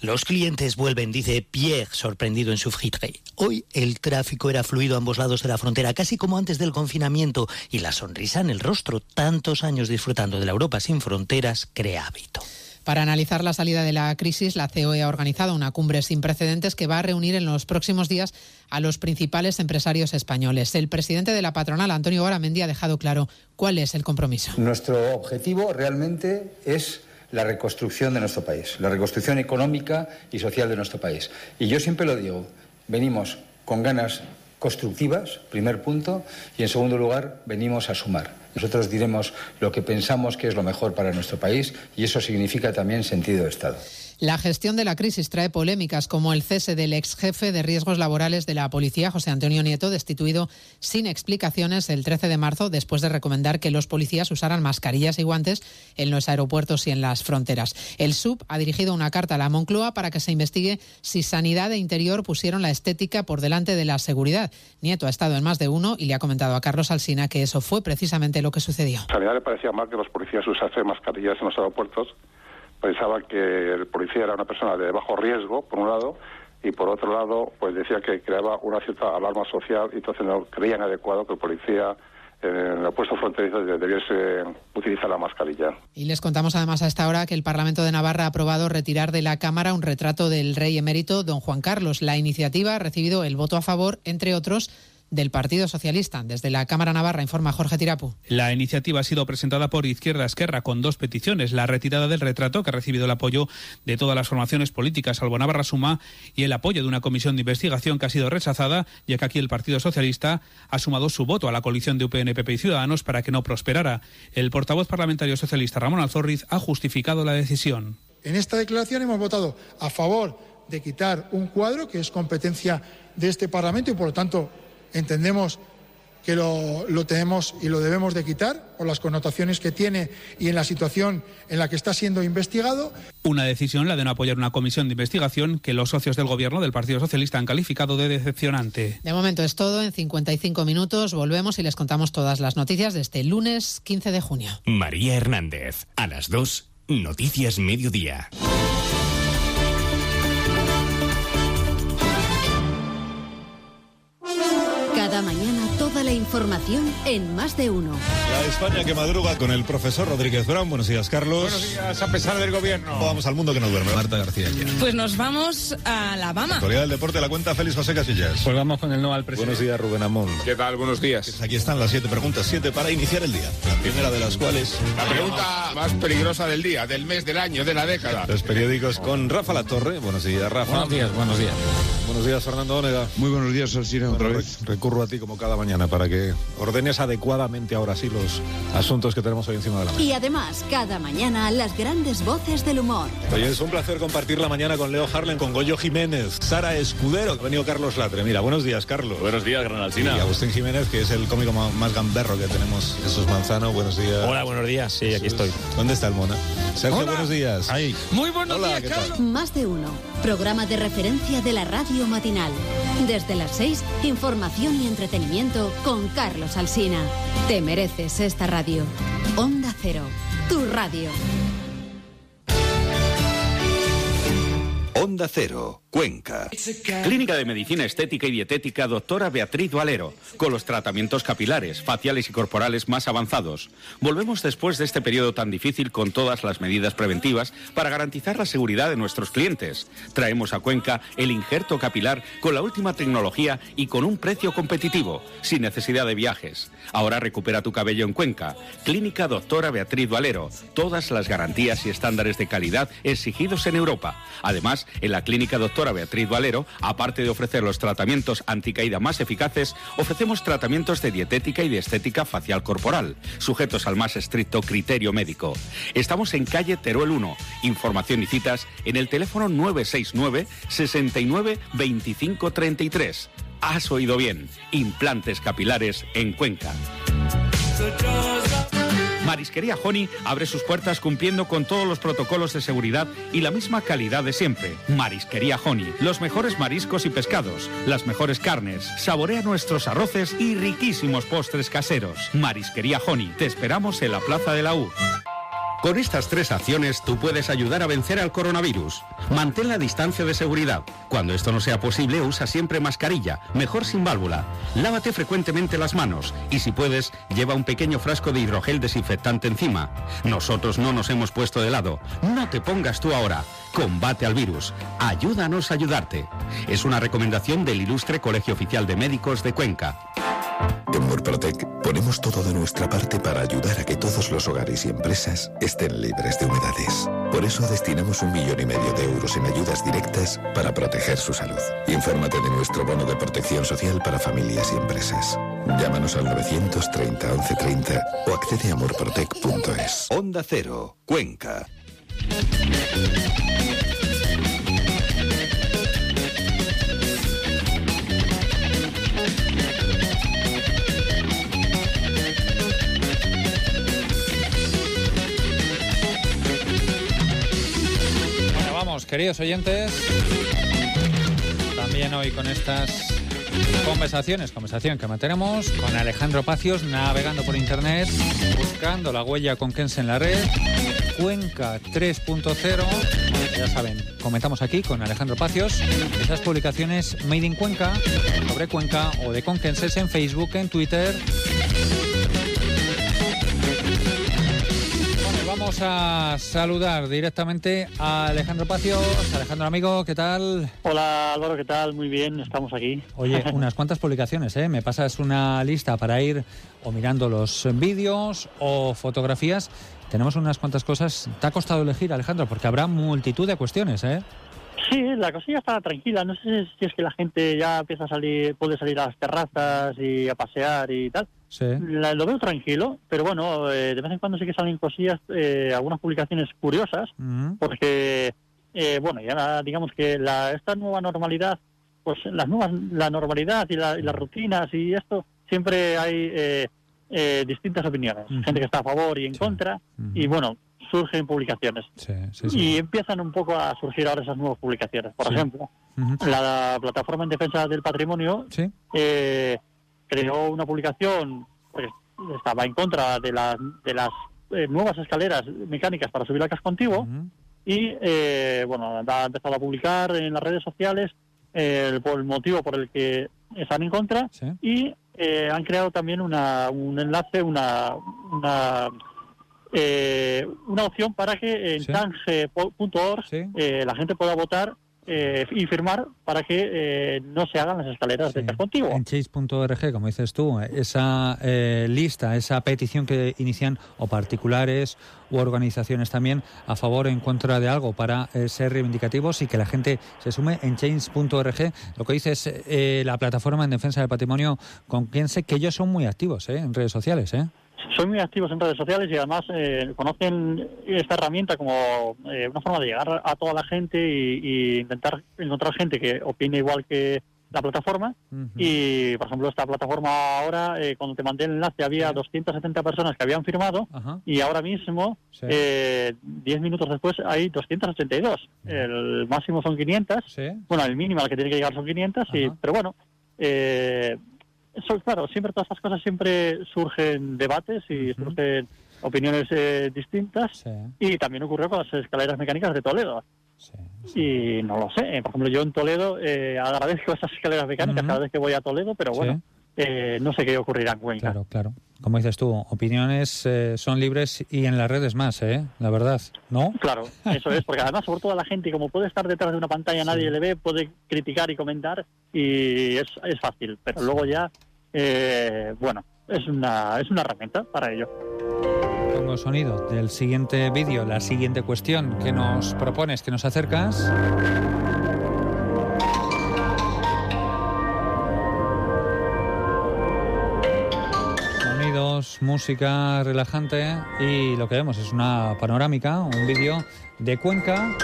Los clientes vuelven, dice Pierre, sorprendido en su fritre. Hoy el tráfico era fluido a ambos lados de la frontera, casi como antes del confinamiento, y la sonrisa en el rostro, tantos años disfrutando de la Europa sin fronteras, crea hábito. Para analizar la salida de la crisis, la COE ha organizado una cumbre sin precedentes que va a reunir en los próximos días a los principales empresarios españoles. El presidente de la patronal, Antonio Garamendi, ha dejado claro cuál es el compromiso. Nuestro objetivo realmente es la reconstrucción de nuestro país, la reconstrucción económica y social de nuestro país. Y yo siempre lo digo, venimos con ganas constructivas, primer punto, y en segundo lugar, venimos a sumar. Nosotros diremos lo que pensamos que es lo mejor para nuestro país y eso significa también sentido de Estado. La gestión de la crisis trae polémicas como el cese del ex jefe de riesgos laborales de la policía, José Antonio Nieto, destituido sin explicaciones el 13 de marzo después de recomendar que los policías usaran mascarillas y guantes en los aeropuertos y en las fronteras. El SUB ha dirigido una carta a la Moncloa para que se investigue si Sanidad e Interior pusieron la estética por delante de la seguridad. Nieto ha estado en más de uno y le ha comentado a Carlos Alsina que eso fue precisamente lo que sucedió. Sanidad le parecía mal que los policías usasen mascarillas en los aeropuertos pensaba que el policía era una persona de bajo riesgo, por un lado, y por otro lado, pues decía que creaba una cierta alarma social y entonces no creían adecuado que el policía en el puesto fronterizo debiese utilizar la mascarilla. Y les contamos además a esta hora que el Parlamento de Navarra ha aprobado retirar de la Cámara un retrato del rey emérito don Juan Carlos. La iniciativa ha recibido el voto a favor, entre otros, del Partido Socialista. Desde la Cámara Navarra informa Jorge Tirapu. La iniciativa ha sido presentada por Izquierda Esquerra con dos peticiones. La retirada del retrato, que ha recibido el apoyo de todas las formaciones políticas, salvo Navarra Suma, y el apoyo de una comisión de investigación que ha sido rechazada, ya que aquí el Partido Socialista ha sumado su voto a la coalición de UPN, PP y Ciudadanos para que no prosperara. El portavoz parlamentario socialista Ramón Alzorriz ha justificado la decisión. En esta declaración hemos votado a favor de quitar un cuadro que es competencia de este Parlamento y, por lo tanto, entendemos que lo, tenemos y lo debemos de quitar por las connotaciones que tiene y en la situación en la que está siendo investigado. Una decisión, la de no apoyar una comisión de investigación que los socios del gobierno del Partido Socialista han calificado de decepcionante. De momento es todo. En 55 minutos volvemos y les contamos todas las noticias de este lunes 15 de junio. María Hernández, a las 2, Noticias Mediodía. Cada mañana toda la información en más de uno. La España que madruga con el profesor Rodríguez Brown. Buenos días, Carlos. Buenos días, a pesar del gobierno. Vamos al mundo que no duerme. Marta García. Pues nos vamos a Alabama. Actualidad del deporte la cuenta Félix José Casillas. Pues vamos con el no al presidente. Buenos días, Rubén Amón. ¿Qué tal? Buenos días. Aquí están las siete preguntas, siete para iniciar el día. La primera de las cuales. La pregunta más peligrosa del día, del mes, del año, de la década. Los periódicos con Rafa La Torre. Buenos días, Rafa. Buenos días, buenos días. Buenos días, Fernando Ónega. Muy buenos días, Alcina. Otra vez recurro a ti como cada mañana. Mañana para que ordenes adecuadamente ahora sí los asuntos que tenemos hoy encima de la mesa. Y además, cada mañana, las grandes voces del humor. Oye, es un placer compartir la mañana con Leo Harlen, con Goyo Jiménez, Sara Escudero, ha venido Carlos Latre. Mira, buenos días, Carlos. Buenos días, Gran Alcina. Y Agustín Jiménez, que es el cómico más gamberro que tenemos, Jesús Manzano, buenos días. Hola, buenos días, sí, aquí estoy. ¿Dónde está el mona? Sergio, buenos días. Ahí. Muy buenos días, Carlos. Más de uno. Programa de referencia de la radio matinal. Desde las 6, información y entretenimiento con Carlos Alsina. Te mereces esta radio. Onda Cero, tu radio. Onda Cero, Cuenca. Clínica de Medicina Estética y Dietética doctora Beatriz Valero, con los tratamientos capilares, faciales y corporales más avanzados. Volvemos después de este periodo tan difícil con todas las medidas preventivas para garantizar la seguridad de nuestros clientes. Traemos a Cuenca el injerto capilar con la última tecnología y con un precio competitivo, sin necesidad de viajes. Ahora recupera tu cabello en Cuenca. Clínica doctora Beatriz Valero. Todas las garantías y estándares de calidad exigidos en Europa. Además, en la clínica doctora Beatriz Valero, aparte de ofrecer los tratamientos anticaída más eficaces, ofrecemos tratamientos de dietética y de estética facial corporal, sujetos al más estricto criterio médico. Estamos en calle Teruel 1. Información y citas en el teléfono 969 69 25 33. Has oído bien. Implantes capilares en Cuenca. Marisquería Honey abre sus puertas cumpliendo con todos los protocolos de seguridad y la misma calidad de siempre. Marisquería Honey, los mejores mariscos y pescados, las mejores carnes, saborea nuestros arroces y riquísimos postres caseros. Marisquería Honey, te esperamos en la Plaza de la U. Con estas tres acciones tú puedes ayudar a vencer al coronavirus. Mantén la distancia de seguridad. Cuando esto no sea posible, usa siempre mascarilla, mejor sin válvula. Lávate frecuentemente las manos y si puedes, lleva un pequeño frasco de hidrogel desinfectante encima. Nosotros no nos hemos puesto de lado. No te pongas tú ahora. Combate al virus. Ayúdanos a ayudarte. Es una recomendación del Ilustre Colegio Oficial de Médicos de Cuenca. En Murprotec ponemos todo de nuestra parte para ayudar a que todos los hogares y empresas estén libres de humedades. Por eso destinamos un millón y medio de euros en ayudas directas para proteger su salud. Infórmate de nuestro bono de protección social para familias y empresas. Llámanos al 930 1130 o accede a murprotec.es. Onda Cero, Cuenca. Bueno, vamos, queridos oyentes. También hoy con estas conversaciones, conversación que mantenemos con Alejandro Pacios navegando por internet, buscando la huella con Kense en la red, Cuenca 3.0. Ya saben, comentamos aquí con Alejandro Pacios esas publicaciones Made in Cuenca, sobre Cuenca o de Conquenses en Facebook, en Twitter. Bueno, vamos a saludar directamente a Alejandro Pacios. Alejandro, amigo, ¿qué tal? Hola Álvaro, ¿qué tal? Muy bien, estamos aquí. Oye, unas cuantas publicaciones, ¿eh? Me pasas una lista para ir o mirando los vídeos o fotografías. Tenemos unas cuantas cosas. ¿Te ha costado elegir, Alejandro? Porque habrá multitud de cuestiones, ¿eh? Sí, la cosilla está tranquila. No sé si es que la gente ya empieza a salir, puede salir a las terrazas y a pasear y tal. Sí. La- lo veo tranquilo, pero bueno, eh, de vez en cuando sí que salen cosillas, eh, algunas publicaciones curiosas, porque, eh, bueno, ya digamos que la, esta nueva normalidad, pues las nuevas, la normalidad y, la- y las rutinas y esto, siempre hay eh, distintas opiniones. Ujú. Gente que está a favor y en contra, y bueno, surgen publicaciones. Sí, sí, sí. Y empiezan un poco a surgir ahora esas nuevas publicaciones. Por Sí. ejemplo, Ujú. la plataforma en defensa del patrimonio Sí. eh, creó una publicación pues estaba en contra de las de las eh, nuevas escaleras mecánicas para subir al casco antiguo y eh, bueno ha empezado a publicar en las redes sociales eh, el, el motivo por el que están en contra y eh, han creado también una, un enlace una una eh, una opción para que en Sí. change.org eh, la gente pueda votar eh, y firmar para que eh, no se hagan las escaleras de casco antiguo. En chase.org, como dices tú, esa eh, lista, esa petición que inician o particulares u organizaciones también a favor o en contra de algo para eh, ser reivindicativos y que la gente se sume en change.org. Lo que dice es eh, la plataforma en defensa del patrimonio con quien sé que ellos son muy activos eh, en redes sociales. ¿eh? Son muy activos en redes sociales y además eh, conocen esta herramienta como eh, una forma de llegar a toda la gente y, y intentar encontrar gente que opine igual que la plataforma. Y, por ejemplo, esta plataforma ahora, eh, cuando te mandé el enlace, había 270 personas que habían firmado y ahora mismo, eh, 10 minutos después, hay 282. El máximo son 500. Bueno, el mínimo al que tiene que llegar son 500, y, pero bueno. Eh, eso, claro, siempre todas estas cosas siempre surgen debates y surgen opiniones eh, distintas y también ocurrió con las escaleras mecánicas de Toledo. Y no lo sé, por ejemplo, yo en Toledo eh, agradezco esas escaleras mecánicas cada vez que voy a Toledo, pero bueno, eh, no sé qué ocurrirá en Cuenca. Claro, claro. Como dices tú, opiniones eh, son libres y en las redes más, ¿eh? La verdad, ¿no? Claro, eso es, porque además, sobre todo la gente, como puede estar detrás de una pantalla, nadie le ve, puede criticar y comentar y es, es fácil, pero luego ya, eh, bueno, es una, es una herramienta para ello. Pongo sonido del siguiente vídeo, la siguiente cuestión que nos propones, que nos acercas. Sonidos, música relajante y lo que vemos es una panorámica, un vídeo de Cuenca.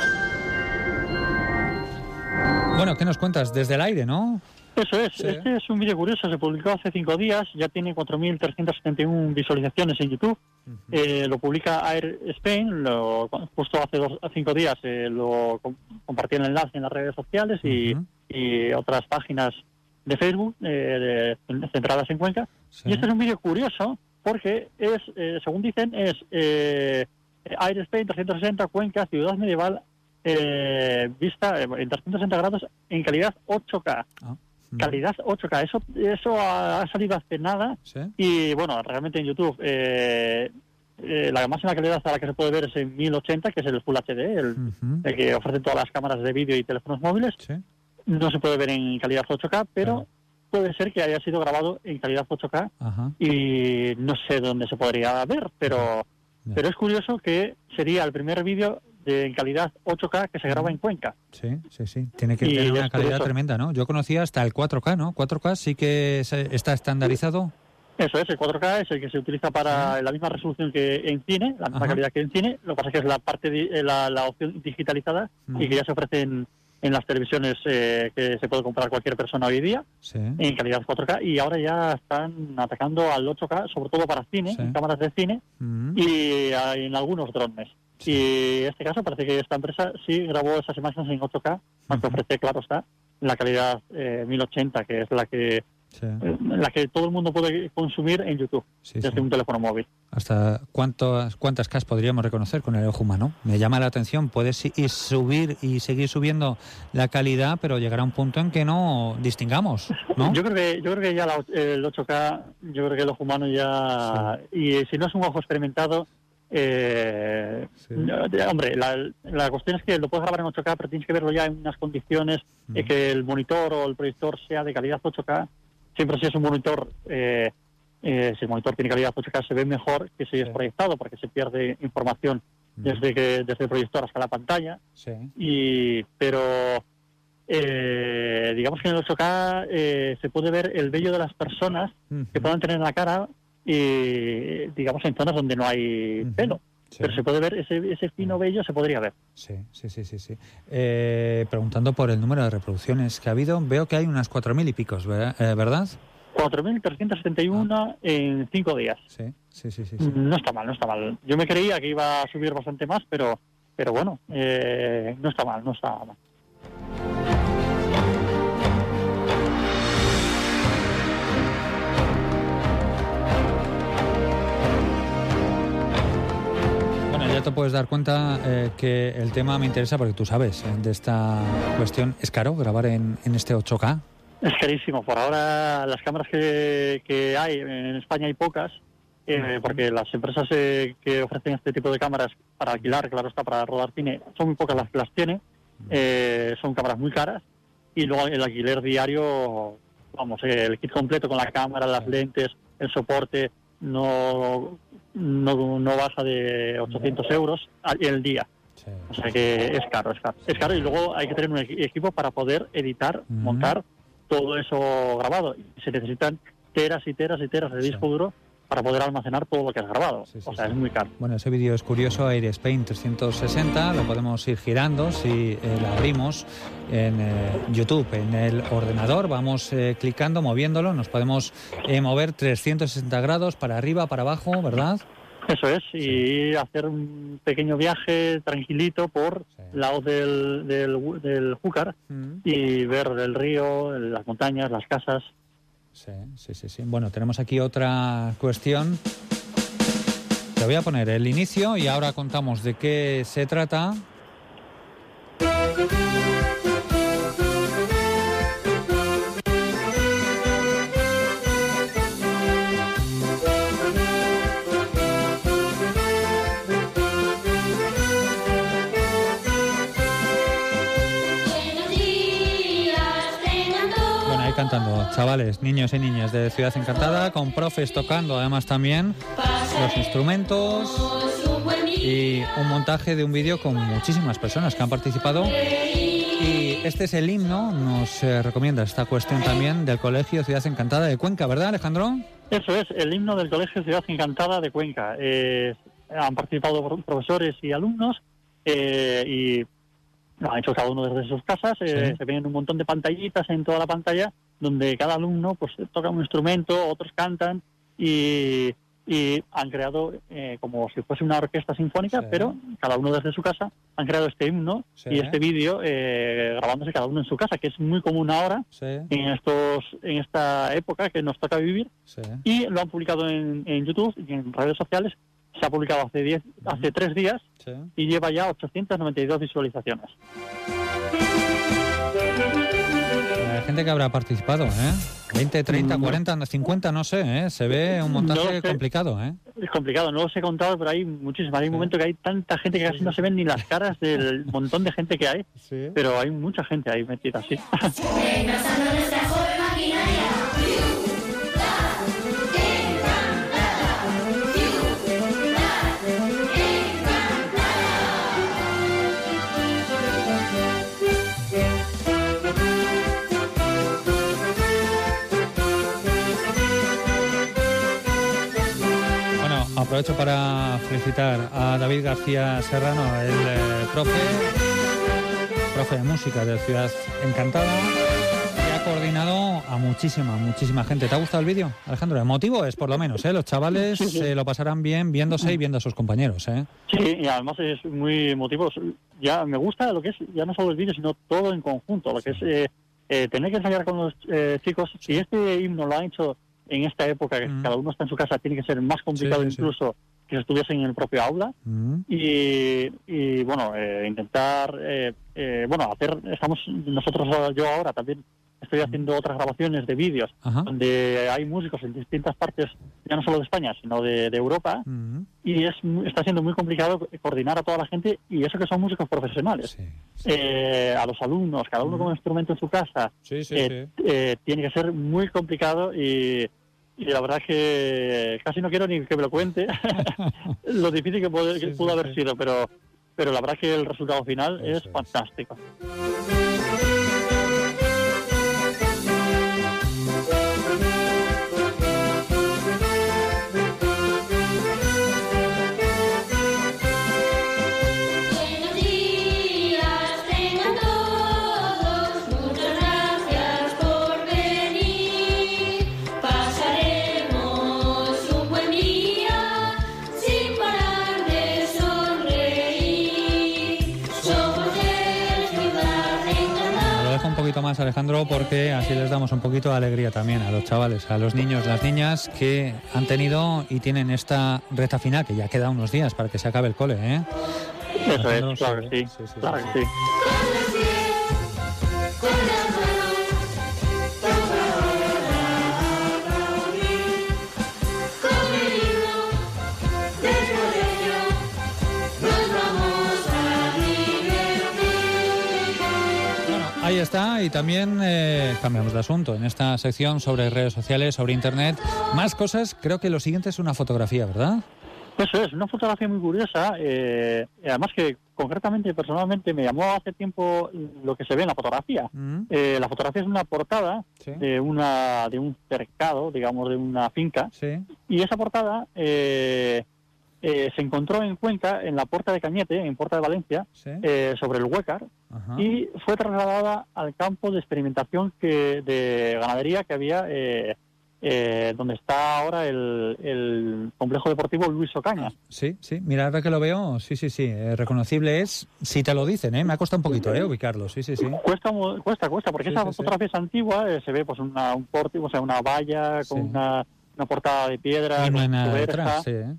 Bueno, ¿qué nos cuentas? Desde el aire, ¿no? Eso es, este es un vídeo curioso, se publicó hace cinco días, ya tiene 4.371 visualizaciones en YouTube. Eh, lo publica Air Spain, lo, justo hace dos, cinco días eh, lo com- compartí el enlace en las redes sociales y, y otras páginas de Facebook eh, de- centradas en Cuenca. Y este es un vídeo curioso porque es, eh, según dicen, es eh, Air Spain 360 Cuenca, ciudad medieval, eh, vista en 360 grados en calidad 8K. Calidad 8K, eso eso ha, salido hace nada. Y bueno, realmente en YouTube eh, eh, la máxima calidad a la que se puede ver es en 1080, que es el Full HD, el, el que ofrece todas las cámaras de vídeo y teléfonos móviles. No se puede ver en calidad 8K, pero puede ser que haya sido grabado en calidad 8K Ajá. y no sé dónde se podría ver, pero pero es curioso que sería el primer vídeo de, en calidad 8K que se graba en Cuenca. Sí, sí, sí. Tiene que Y tener una calidad curioso. tremenda, ¿no? Yo conocía hasta el 4K, ¿no? 4K sí que está estandarizado. Eso es, el 4K es el que se utiliza para la misma resolución que en cine, la misma Ajá. calidad que en cine, lo que pasa es que es la parte eh, la, la opción digitalizada y que ya se ofrece en, en las televisiones eh, que se puede comprar cualquier persona hoy día Sí. en calidad 4K y ahora ya están atacando al 8K, sobre todo para cine, en cámaras de cine Mm. y en algunos drones. Y en este caso parece que esta empresa sí grabó esas imágenes en 8K, aunque ofrece, claro está, la calidad eh, 1080, que es la que eh, la que todo el mundo puede consumir en YouTube desde un teléfono móvil. ¿Hasta cuántas, cuántas Ks podríamos reconocer con el ojo humano? Me llama la atención. Puedes i- y subir y seguir subiendo la calidad, pero llegará un punto en que no distingamos, ¿no? Yo creo que yo creo que ya la- el 8K, yo creo que el ojo humano ya y si no es un ojo experimentado eh, hombre, la, la cuestión es que lo puedes grabar en 8K, pero tienes que verlo ya en unas condiciones eh, que el monitor o el proyector sea de calidad 8K. Siempre si es un monitor, eh, eh, si el monitor tiene calidad 8K se ve mejor que si es proyectado, porque se pierde información desde que desde el proyector hasta la pantalla. Y pero eh, digamos que en el 8K eh, se puede ver el vello de las personas que puedan tener en la cara y digamos en zonas donde no hay pelo. Pero se puede ver ese, ese fino vello, se podría ver. Sí, sí, sí, sí. sí. Eh, preguntando por el número de reproducciones que ha habido, veo que hay unas 4.000 y picos, ¿verdad? Eh, ¿verdad? 4.371 en cinco días. Sí, sí, sí, sí. No está mal, no está mal. Yo me creía que iba a subir bastante más, pero pero bueno, eh, no está mal, no está mal. Ya te puedes dar cuenta eh, que el tema me interesa porque tú sabes eh, de esta cuestión. ¿Es caro grabar en, en este 8K? Es carísimo. Por ahora las cámaras que, que hay en España hay pocas, eh, porque las empresas eh, que ofrecen este tipo de cámaras para alquilar, claro está, para rodar cine, son muy pocas las que las tienen. eh, son cámaras muy caras y luego el alquiler diario, vamos, el kit completo con la cámara, las lentes, el soporte, no, no, no baja de 800 euros al- el día. O sea que es caro, es caro. Es caro y luego hay que tener un equi- equipo para poder editar, montar todo eso grabado. Se necesitan teras y teras y teras de disco duro para poder almacenar todo lo que has grabado. o sea, es muy caro. Bueno, ese vídeo es curioso, Air Spain 360, lo podemos ir girando si eh, lo abrimos en eh, YouTube, en el ordenador, vamos eh, clicando, moviéndolo, nos podemos eh, mover 360 grados para arriba, para abajo, ¿verdad? Eso es, y hacer un pequeño viaje tranquilito por lados del, del, del Júcar y ver el río, las montañas, las casas. Sí, sí, sí, sí. Bueno, tenemos aquí otra cuestión. Te voy a poner el inicio y ahora contamos de qué se trata. Cantando, chavales, niños y niñas de Ciudad Encantada, con profes tocando además también los instrumentos y un montaje de un vídeo con muchísimas personas que han participado. Y este es el himno, nos eh, recomienda esta cuestión también del Colegio Ciudad Encantada de Cuenca, ¿verdad, Alejandro? Eso es, el himno del Colegio Ciudad Encantada de Cuenca. Eh, han participado pro- profesores y alumnos eh, y lo han hecho cada uno desde sus casas. eh, Sí. Se ven un montón de pantallitas en toda la pantalla donde cada alumno pues toca un instrumento, otros cantan y, y han creado eh, como si fuese una orquesta sinfónica, pero cada uno desde su casa han creado este himno Sí. y este vídeo eh, grabándose cada uno en su casa, que es muy común ahora en estos en esta época que nos toca vivir y lo han publicado en, en YouTube y en redes sociales. Se ha publicado hace diez, hace tres días Sí. y lleva ya 892 visualizaciones. La gente que habrá participado, ¿eh? 20, 30, 40, 50, no sé, ¿eh? Se ve un montaje No complicado, ¿eh? Es complicado, no los he contado, pero hay muchísimas. Hay un momento que hay tanta gente que casi no se ven ni las caras del montón de gente que hay, pero hay mucha gente ahí metida así. Aprovecho para felicitar a David García Serrano, el eh, profe, profe de música de Ciudad Encantada, que ha coordinado a muchísima, muchísima gente. ¿Te ha gustado el vídeo, Alejandro? El motivo es, por lo menos, ¿eh? Los chavales Sí, sí. se lo pasarán bien viéndose y viendo a sus compañeros, ¿eh? Sí, y además es muy emotivo. Ya me gusta lo que es, ya no solo el vídeo, sino todo en conjunto. Lo que es eh, eh, tener que ensayar con los eh, chicos. Si este himno lo han hecho en esta época, que cada uno está en su casa, tiene que ser más complicado Sí, sí, sí. incluso que si estuviesen en el propio aula. Mm. y, y, bueno eh, intentar eh, eh, bueno hacer estamos nosotros yo ahora también estoy haciendo otras grabaciones de vídeos Ajá. donde hay músicos en distintas partes ya no solo de España sino de, de Europa Mm. y es está siendo muy complicado coordinar a toda la gente y eso que son músicos profesionales. Eh, a los alumnos cada uno con un instrumento en su casa Sí, sí, eh, eh, tiene que ser muy complicado y y la verdad es que casi no quiero ni que me lo cuente lo difícil que, puede- que pudo haber sido, pero pero la verdad es que el resultado final es. fantástico. Más, Alejandro, porque así les damos un poquito de alegría también a los chavales, a los niños, las niñas que han tenido y tienen esta recta final, que ya queda unos días para que se acabe el cole, ¿eh? Eso es, sí, claro que sí. Está, y también eh, cambiamos de asunto. En esta sección sobre redes sociales, sobre Internet. Más cosas, creo que lo siguiente es una fotografía, ¿verdad? Eso es, una fotografía muy curiosa, eh, además que concretamente, personalmente, me llamó hace tiempo lo que se ve en la fotografía. Eh, la fotografía es una portada de una de un cercado, digamos, de una finca, y esa portada eh, eh, se encontró en Cuenca, en la Puerta de Cañete, en Puerta de Valencia, eh, sobre el Huécar, y fue trasladada al campo de experimentación que, de ganadería que había eh, eh, donde está ahora el, el complejo deportivo Luis Ocaña. Sí, sí, mira, ahora que lo veo, sí, sí, sí, eh, reconocible es, si te lo dicen, ¿eh? me ha costado un poquito ¿eh? ubicarlo, sí, sí, sí. Cuesta, cuesta, cuesta, porque Sí, esa sí, sí. fotografía es antigua, eh, se ve pues una, un pórtico, o sea, una valla con una, una portada de piedra, Y no hay nada detrás, sí, ¿eh?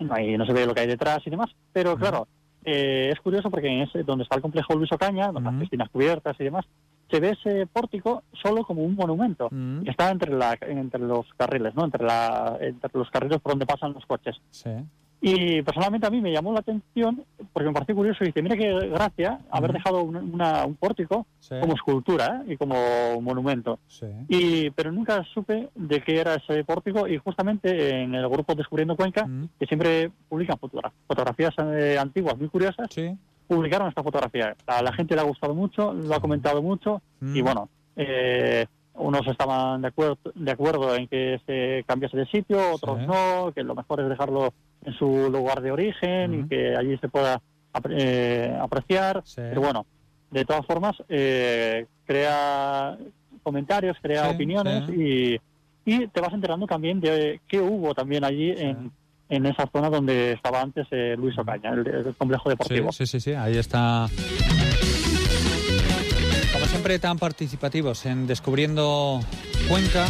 No, hay- no se ve lo que hay detrás y demás, pero claro, eh, es curioso porque ese, donde está el complejo Luis Ocaña, donde las piscinas cubiertas y demás, se ve ese pórtico solo como un monumento, que está entre, la, entre los carriles, ¿no? entre, la, entre los carriles por donde pasan los coches. Sí. Y personalmente a mí me llamó la atención porque me pareció curioso y dice, mira qué gracia haber dejado un, una- un pórtico Sí. como escultura ¿eh? y como monumento. Sí. Y, pero nunca supe de qué era ese pórtico y justamente en el grupo Descubriendo Cuenca, que siempre publican fotogra- fotografías eh, antiguas muy curiosas, publicaron esta fotografía. A la gente le ha gustado mucho, lo ha comentado mucho y bueno, eh, unos estaban de acuerdo, de acuerdo en que se cambiase de sitio, otros no, que lo mejor es dejarlo en su lugar de origen y que allí se pueda eh, apreciar. Pero bueno, de todas formas, eh, crea comentarios, crea Sí, opiniones y, y te vas enterando también de qué hubo también allí en, en esa zona donde estaba antes eh, Luis Ocaña, el, el complejo deportivo. Sí, sí, sí, sí, ahí está. Siempre, tan participativos en Descubriendo Cuenca.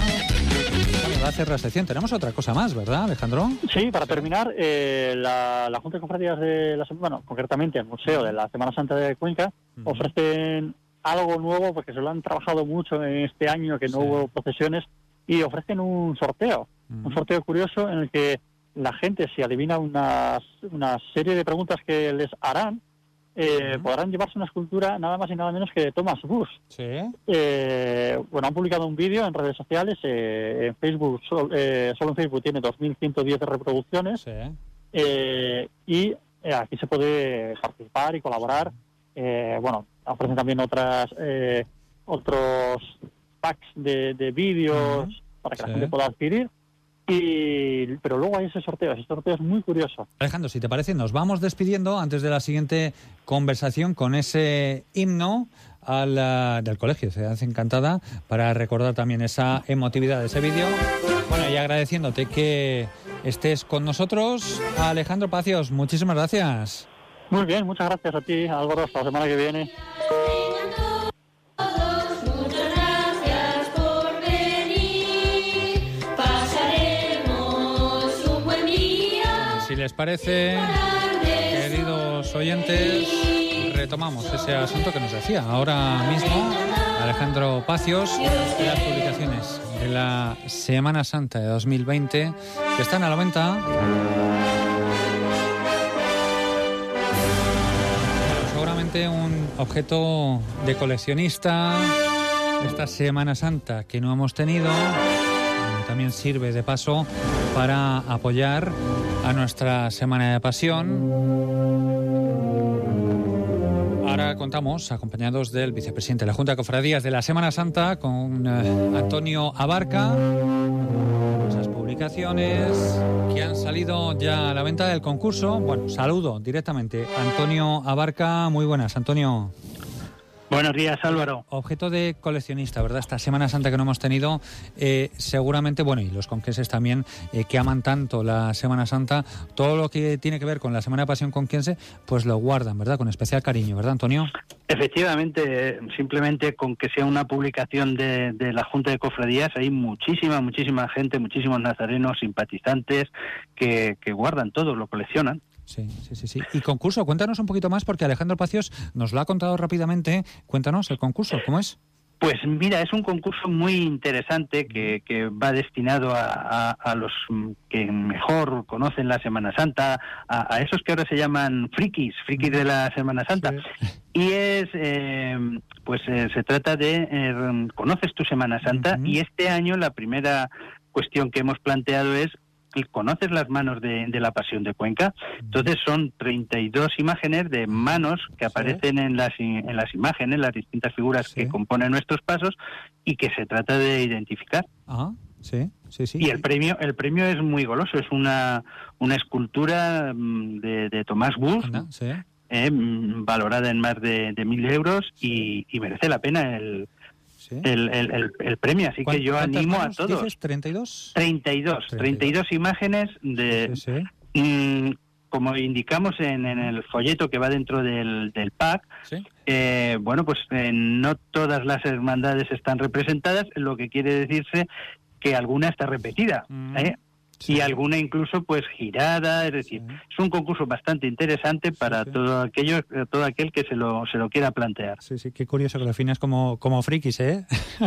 Bueno, va a cerrar la sección. Tenemos otra cosa más, ¿verdad, Alejandro? Sí, para terminar, eh, la, la Junta de Cofradías de la Semana, bueno, concretamente el Museo de la Semana Santa de Cuenca, ofrecen algo nuevo porque se lo han trabajado mucho en este año que no hubo procesiones y ofrecen un sorteo, un sorteo curioso en el que la gente, si adivina unas, una serie de preguntas que les harán, eh, podrán llevarse una escultura nada más y nada menos que de Thomas Bush. Sí. Eh, bueno, han publicado un vídeo en redes sociales, eh, en Facebook, sol- eh, solo en Facebook tiene 2.110 reproducciones, eh, y eh, aquí se puede participar y colaborar. Eh, bueno, ofrecen también otras eh, otros packs de, de vídeos para que Sí. la gente pueda adquirir. Y, pero luego hay ese sorteo, ese sorteo es muy curioso. Alejandro, si te parece, nos vamos despidiendo antes de la siguiente conversación con ese himno al, ah, del colegio Ciudad Encantada para recordar también esa emotividad de ese vídeo. Bueno, y agradeciéndote que estés con nosotros. Alejandro Pacios, muchísimas gracias. Muy bien, muchas gracias a ti, Álvaro, hasta la semana que viene. Les parece, queridos oyentes, retomamos ese asunto que nos decía ahora mismo Alejandro Pacios de las publicaciones de la Semana Santa de 2020 que están a la venta. Seguramente un objeto de coleccionista esta Semana Santa que no hemos tenido. También sirve de paso para apoyar a nuestra Semana de Pasión. Ahora contamos, acompañados del vicepresidente de la Junta de Cofradías de la Semana Santa, con eh, Antonio Abarca, esas publicaciones que han salido ya a la venta del concurso. Bueno, saludo directamente. Antonio Abarca, muy buenas, Antonio. Buenos días, Álvaro. Objeto de coleccionista, ¿verdad? Esta Semana Santa que no hemos tenido, eh, seguramente, bueno, y los conquenses también, eh, que aman tanto la Semana Santa, todo lo que tiene que ver con la Semana de Pasión conquense, pues lo guardan, ¿verdad? Con especial cariño, ¿verdad, Antonio? Efectivamente, simplemente con que sea una publicación de, de la Junta de Cofradías, hay muchísima, muchísima gente, muchísimos nazarenos, simpatizantes, que, que guardan todo, lo coleccionan. Sí, sí, sí, sí. Y concurso, cuéntanos un poquito más porque Alejandro Pacios nos lo ha contado rápidamente. Cuéntanos el concurso, ¿cómo es? Pues mira, es un concurso muy interesante que, que va destinado a, a- a los que mejor conocen la Semana Santa, a, a esos que ahora se llaman frikis, frikis de la Semana Santa. Y es, eh, pues eh, se trata de, eh, conoces tu Semana Santa y este año la primera cuestión que hemos planteado es ¿Conoces las manos de, de la Pasión de Cuenca? Entonces son 32 imágenes de manos que aparecen en las, en las imágenes, las distintas figuras que componen nuestros pasos y que se trata de identificar. Ah, sí, sí, sí. Y el premio, el premio es muy goloso, es una, una escultura mm, de, de Tomás Bus, eh, mm, valorada en más de, de mil euros y, y merece la pena el, el, el- el- el premio. Así que yo ¿Cuántas animo a todos. dices? ¿32? 32, 32 imágenes de... mm, como indicamos en, en el folleto que va dentro del, del pack, eh, bueno, pues eh, no todas las hermandades están representadas, lo que quiere decirse que alguna está repetida. ¿eh? Y alguna incluso pues girada, es decir, es un concurso bastante interesante para todo aquello, eh, todo aquel que se lo, se lo quiera plantear. Sí, sí, qué curioso que lo defines como, como frikis, ¿eh?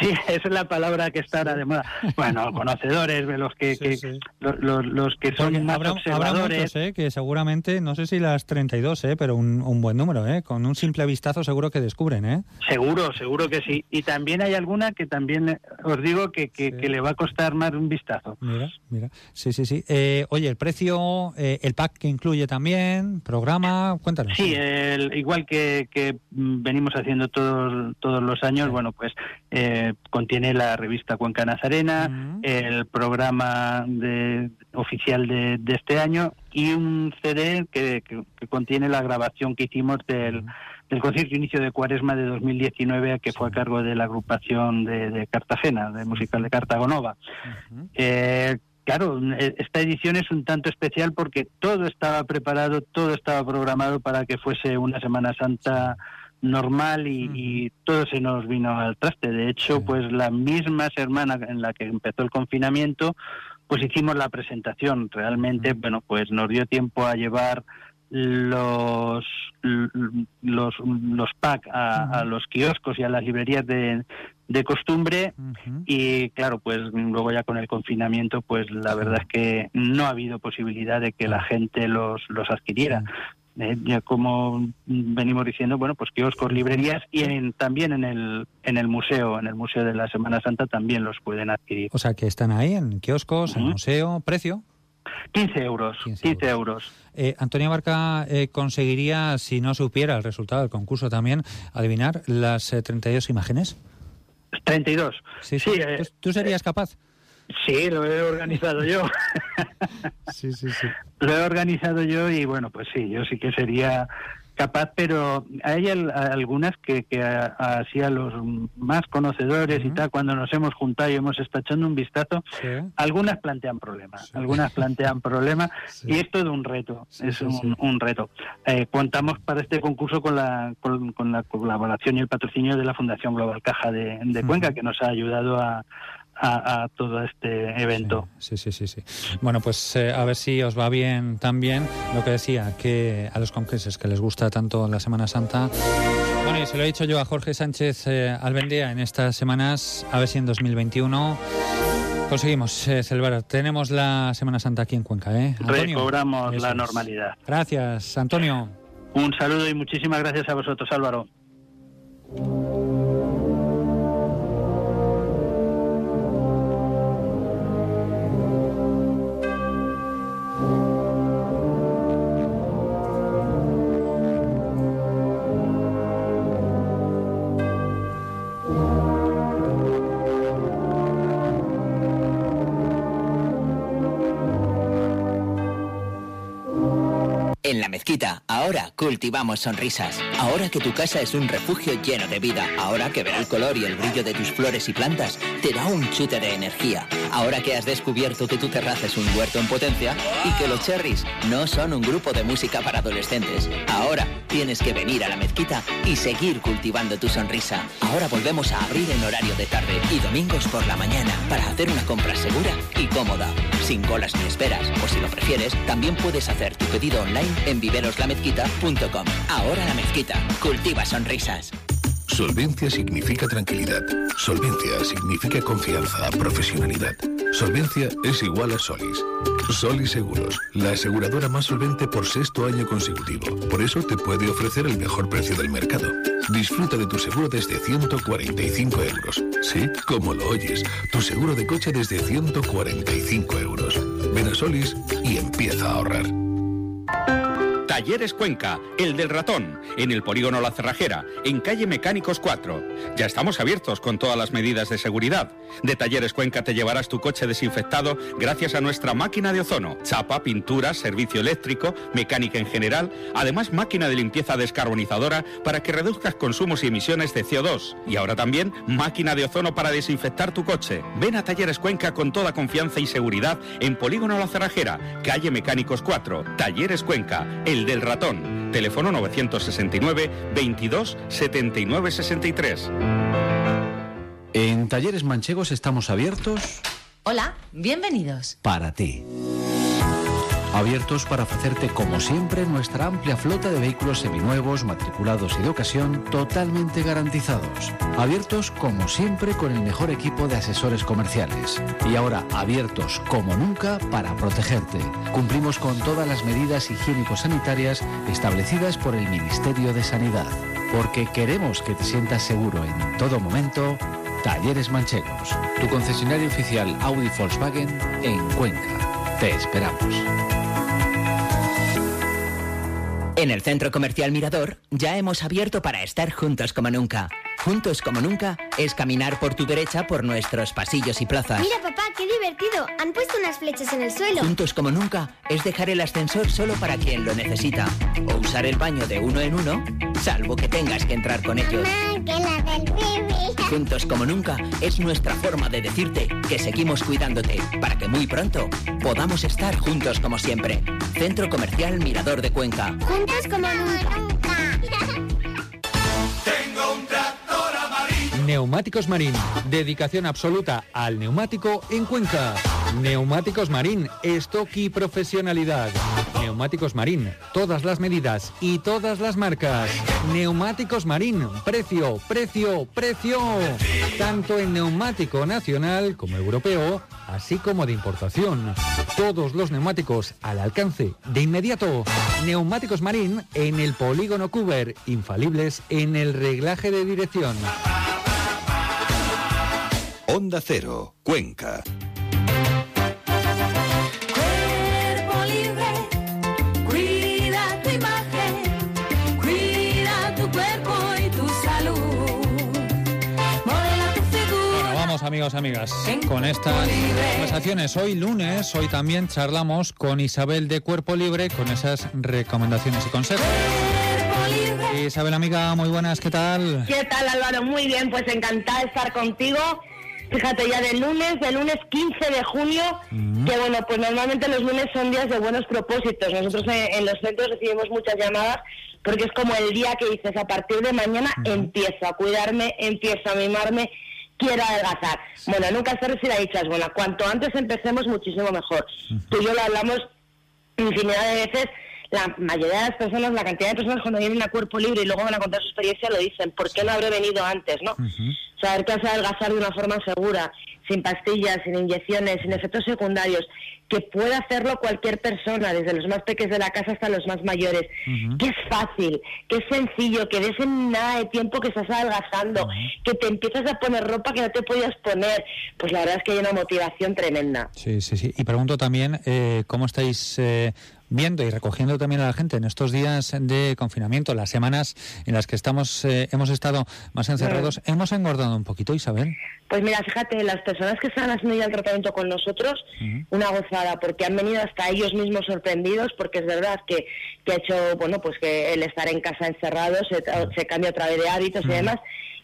Sí, esa es la palabra que está ahora de moda. Bueno, conocedores, los que, que- Los, los- los que son Porque más habrá, habrá observadores. muchos, ¿eh? Que seguramente, no sé si las 32, ¿eh? Pero un, un buen número, ¿eh? Con un simple vistazo seguro que descubren, ¿eh? Seguro, seguro que sí. Y también hay alguna que también eh, os digo que, que, que le va a costar más un vistazo. Mira, mira. Sí, sí, sí. Eh, oye, el precio, eh, el pack que incluye también, programa, cuéntanos. Sí, el- igual que, que, mm, venimos haciendo todos, todos los años, bueno, pues eh, contiene la revista Cuenca Nazarena, el programa de, oficial de, de este año y un CD que, que- que contiene la grabación que hicimos del, del concierto inicio de Cuaresma de 2019 que fue a cargo de la agrupación de, de Cartagena, de musical de Cartagonova. Eh, claro, eh, esta edición es un tanto especial porque todo estaba preparado, todo estaba programado para que fuese una Semana Santa normal y, y todo se nos vino al traste. De hecho, pues la misma semana en la que empezó el confinamiento, pues hicimos la presentación. Realmente, bueno, pues nos dio tiempo a llevar los los los pack a, a los kioscos y a las librerías de, de costumbre y claro pues luego ya con el confinamiento pues la verdad es que no ha habido posibilidad de que la gente los los adquiriera. Eh, ya como venimos diciendo bueno pues kioscos librerías y en- también en el en el museo en el museo de la Semana Santa también los pueden adquirir. O sea, que están ahí en kioscos, en museo, precio. 15 euros 15, euros. Eh, Antonio Barca eh, conseguiría, si no supiera el resultado del concurso también, adivinar las eh, 32 imágenes. 32 Sí, sí. eh, ¿Tú, tú serías capaz? Sí, lo he organizado yo. sí, sí, sí. Lo he organizado yo y bueno, pues sí, yo sí que sería capaz, pero hay al- algunas que, que a- así a los más conocedores y tal, cuando nos hemos juntado y hemos estado echando un vistazo, algunas plantean problemas, algunas plantean problemas y es todo un reto, es un, reto. Eh, contamos para este concurso con la, con, con la colaboración y el patrocinio de la Fundación Global Caja de, de Cuenca, que nos ha ayudado a, a- a todo este evento. Sí, sí, sí, sí. Bueno, pues eh, a ver si os va bien también lo que decía, que a los conquenses que les gusta tanto la Semana Santa. Bueno, y se lo he dicho yo a Jorge Sánchez eh, Albendea en estas semanas, a ver si en 2021 conseguimos eh, celebrar. Tenemos la Semana Santa aquí en Cuenca, ¿eh? Antonio. Recobramos la es. normalidad. Gracias, Antonio. Un saludo y muchísimas gracias a vosotros, Álvaro. En la mezquita, ahora cultivamos sonrisas. Ahora que tu casa es un refugio lleno de vida. Ahora que ver el color y el brillo de tus flores y plantas te da un chute de energía. Ahora que has descubierto que tu terraza es un huerto en potencia y que los cherries no son un grupo de música para adolescentes. Ahora tienes que venir a la mezquita y seguir cultivando tu sonrisa. Ahora volvemos a abrir en horario de tarde y domingos por la mañana para hacer una compra segura y cómoda, sin colas ni esperas. O si lo prefieres, también puedes hacer tu pedido online en viveroslamezquita.com. Ahora la mezquita, cultiva sonrisas. Solvencia significa tranquilidad. Solvencia significa confianza, profesionalidad. Solvencia es igual a Solis. Solis Seguros, la aseguradora más solvente por sexto año consecutivo. Por eso te puede ofrecer el mejor precio del mercado. Disfruta de tu seguro desde 145 euros. Sí, como lo oyes, tu seguro de coche desde 145 euros. Ven a Solis y empieza a ahorrar. Talleres Cuenca, el del ratón, en el polígono La Cerrajera, en calle Mecánicos 4. Ya estamos abiertos con todas las medidas de seguridad. De Talleres Cuenca te llevarás tu coche desinfectado gracias a nuestra máquina de ozono, chapa, pintura, servicio eléctrico, mecánica en general, además máquina de limpieza descarbonizadora para que reduzcas consumos y emisiones de CO2. Y ahora también máquina de ozono para desinfectar tu coche. Ven a Talleres Cuenca con toda confianza y seguridad en Polígono La Cerrajera, calle Mecánicos 4, Talleres Cuenca, el del ratón. Teléfono 969 22 79 63. En Talleres Manchegos estamos abiertos Hola, bienvenidos. para ti. Abiertos para ofrecerte, como siempre, nuestra amplia flota de vehículos seminuevos, matriculados y de ocasión totalmente garantizados. Abiertos, como siempre, con el mejor equipo de asesores comerciales. Y ahora abiertos, como nunca, para protegerte. Cumplimos con todas las medidas higiénico-sanitarias establecidas por el Ministerio de Sanidad. Porque queremos que te sientas seguro en todo momento. Talleres Manchegos, tu concesionario oficial Audi Volkswagen en Cuenca. Te esperamos. En el Centro Comercial Mirador ya hemos abierto para estar juntos como nunca. Juntos como nunca es caminar por tu derecha por nuestros pasillos y plazas. Mira, papá, qué divertido. Han puesto unas flechas en el suelo. Juntos como nunca es dejar el ascensor solo para quien lo necesita. O usar el baño de uno en uno, salvo que tengas que entrar con ellos. que la del bebé. Juntos como nunca es nuestra forma de decirte que seguimos cuidándote para que muy pronto podamos estar juntos como siempre. Centro Comercial Mirador de Cuenca. Juntos como nunca. Tengo un amarillo. Neumáticos Marín, dedicación absoluta al neumático en Cuenca. Neumáticos Marín, stock y profesionalidad. Neumáticos Marín, todas las medidas y todas las marcas. Neumáticos Marín, precio, precio, precio. Tanto en neumático nacional como europeo, así como de importación. Todos los neumáticos al alcance de inmediato. Neumáticos Marín en el polígono Cuber, infalibles en el reglaje de dirección. Onda Cero, Cuenca. Cuerpo libre, cuida tu imagen, cuida tu cuerpo y tu salud. Modela tu figura. Bueno, vamos amigos, amigas, con estas conversaciones. Hoy lunes, hoy también charlamos con Isabel de Cuerpo Libre con esas recomendaciones y consejos. Isabel, amiga, muy buenas, ¿qué tal? ¿Qué tal Álvaro? Muy bien, pues encantada de estar contigo. Fíjate, ya del lunes, del lunes 15 de junio, que bueno, pues normalmente los lunes son días de buenos propósitos. Nosotros en, en los centros recibimos muchas llamadas porque es como el día que dices, a partir de mañana empiezo a cuidarme, empiezo a mimarme, quiero adelgazar. Bueno, nunca es tarde si la dicha es buena. Cuanto antes empecemos, muchísimo mejor. Tú y yo lo hablamos infinidad de veces. La mayoría de las personas, la cantidad de personas cuando vienen a cuerpo libre y luego van a contar su experiencia lo dicen, ¿por qué no habré venido antes? no Saber que vas a adelgazar de una forma segura, sin pastillas, sin inyecciones, sin efectos secundarios, que puede hacerlo cualquier persona, desde los más pequeños de la casa hasta los más mayores, que es fácil, que es sencillo, que ves en nada de tiempo que estás adelgazando, que te empiezas a poner ropa que no te podías poner, pues la verdad es que hay una motivación tremenda. Sí, sí, sí. Y pregunto también eh, cómo estáis eh, viendo y recogiendo también a la gente en estos días de confinamiento, las semanas en las que estamos, eh, hemos estado más encerrados. ¿Hemos engordado un poquito, Isabel? Pues mira, fíjate, las personas que están haciendo ya el tratamiento con nosotros, una gozada, porque han venido hasta ellos mismos sorprendidos, porque es verdad que, que ha hecho, bueno, pues que el estar en casa encerrado se, se cambia otra vez de hábitos y demás,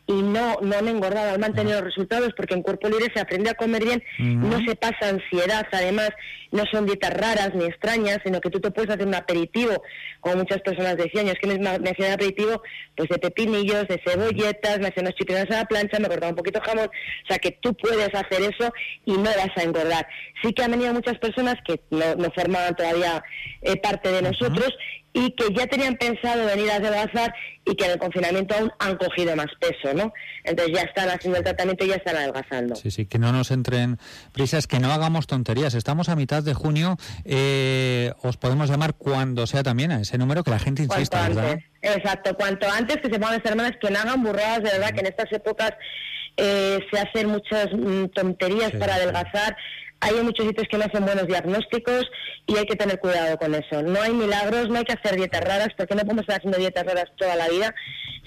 y no, no han engordado, han mantenido los resultados, porque en cuerpo libre se aprende a comer bien, no se pasa ansiedad, además, no son dietas raras ni extrañas, sino que tú te puedes hacer un aperitivo, como muchas personas decían, yo es que me, me hacía un aperitivo pues de pepinillos, de cebolletas, me hacía unos chipiones a la plancha, me cortaba un poquito de jamón, o sea que tú puedes hacer eso y no vas a engordar. Sí que han venido muchas personas que no, no formaban todavía eh, parte de nosotros y que ya tenían pensado venir a adelgazar y que en el confinamiento aún han cogido más peso, ¿no? Entonces ya están haciendo el tratamiento y ya están adelgazando. Sí, sí, que no nos entren prisas, que no hagamos tonterías. Estamos a mitad de junio, eh, os podemos llamar cuando sea también a ese número que la gente Cuanto insista, ¿verdad? antes. Exacto, cuanto antes que se pongan las hermanas, que no hagan burradas, de verdad que en estas épocas eh, se hacen muchas mm, tonterías para adelgazar. Hay muchos sitios que no hacen buenos diagnósticos y hay que tener cuidado con eso. No hay milagros, no hay que hacer dietas raras, porque no podemos estar haciendo dietas raras toda la vida,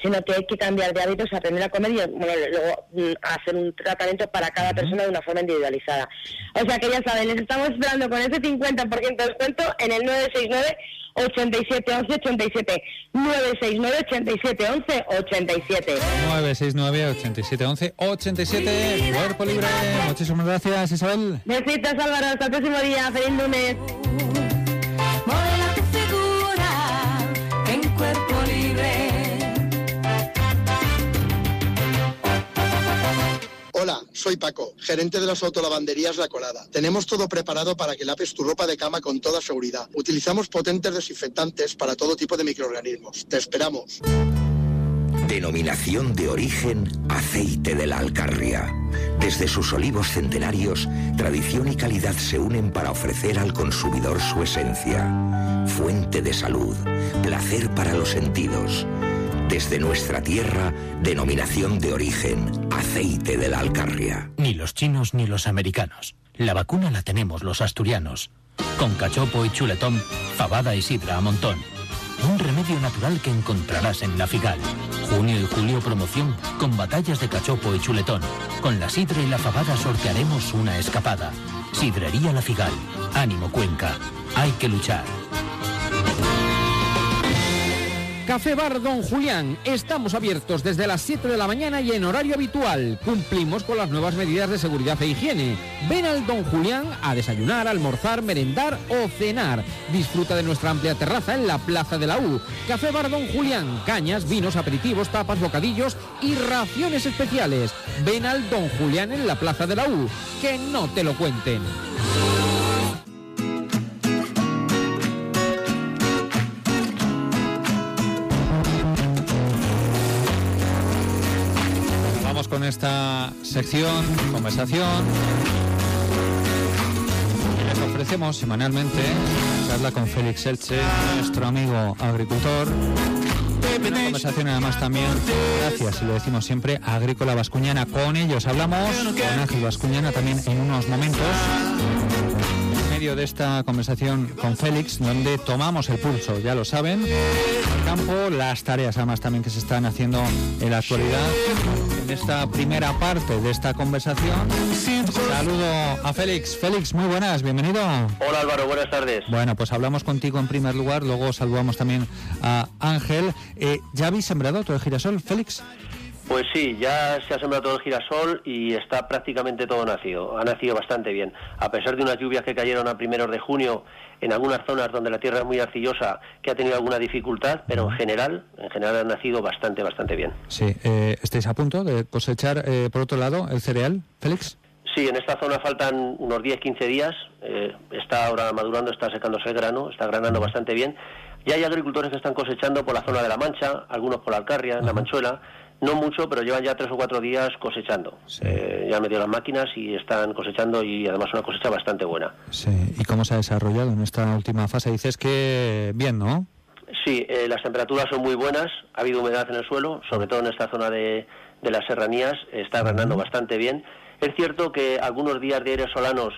sino que hay que cambiar de hábitos, aprender a comer y bueno, luego mm, hacer un tratamiento para cada persona de una forma individualizada. O sea que ya saben, les estamos esperando con ese 50% de descuento en el 969 87 11 87 969 87 11 87 969 87 11 87 Cuerpo Libre. Muchísimas gracias, Isabel. Besitos Álvaro, hasta el próximo día, feliz lunes. Soy Paco, gerente de las autolavanderías La Colada. Tenemos todo preparado para que laves tu ropa de cama con toda seguridad. Utilizamos potentes desinfectantes para todo tipo de microorganismos. Te esperamos. Denominación de origen aceite de la Alcarria. Desde sus olivos centenarios, tradición y calidad se unen para ofrecer al consumidor su esencia. Fuente de salud, placer para los sentidos. Desde nuestra tierra, denominación de origen aceite de la Alcarria. Ni los chinos ni los americanos. La vacuna la tenemos los asturianos. Con cachopo y chuletón, fabada y sidra a montón. Un remedio natural que encontrarás en la Figal. Junio y julio promoción con batallas de cachopo y chuletón. Con la sidra y la fabada sortearemos una escapada. Sidrería La Figal. Ánimo Cuenca. Hay que luchar. Café Bar Don Julián. Estamos abiertos desde las 7 de la mañana y en horario habitual. Cumplimos con las nuevas medidas de seguridad e higiene. Ven al Don Julián a desayunar, almorzar, merendar o cenar. Disfruta de nuestra amplia terraza en la Plaza de la U. Café Bar Don Julián. Cañas, vinos, aperitivos, tapas, bocadillos y raciones especiales. Ven al Don Julián en la Plaza de la U. Que no te lo cuenten. Con esta sección, conversación. Les ofrecemos semanalmente charla con Félix Elche, nuestro amigo agricultor. Conversación además también, gracias, y lo decimos siempre, Agrícola Vascuñana. Con ellos hablamos, con Ángel Vascuñana también en unos momentos. Medio de esta conversación con Félix, donde tomamos el pulso, ya lo saben, al campo, las tareas además también que se están haciendo en la actualidad. En esta primera parte de esta conversación, saludo a Félix. Félix, muy buenas, bienvenido. Hola Álvaro, buenas tardes. Bueno, pues hablamos contigo en primer lugar, luego saludamos también a Ángel. Eh, ¿Ya habéis sembrado todo el girasol, Félix? Pues sí, ya se ha sembrado todo el girasol y está prácticamente todo nacido. Ha nacido bastante bien. A pesar de unas lluvias que cayeron a primeros de junio en algunas zonas donde la tierra es muy arcillosa, que ha tenido alguna dificultad, pero en general, en general ha nacido bastante, bastante bien. Sí, eh, ¿estáis a punto de cosechar, eh, por otro lado, el cereal, Félix? Sí, en esta zona faltan unos 10-15 días. eh, está ahora madurando, está secándose el grano, está granando bastante bien. Y hay agricultores que están cosechando por la zona de la Mancha, algunos por la Alcarria, en la Manchuela. No mucho, pero llevan ya tres o cuatro días cosechando. Eh, ya han metido las máquinas y están cosechando y además una cosecha bastante buena. Sí, ¿y cómo se ha desarrollado en esta última fase? Dices que bien, ¿no? Sí, eh, las temperaturas son muy buenas, ha habido humedad en el suelo, sobre todo en esta zona de, de las serranías, está granando bastante bien. Es cierto que algunos días de aires solanos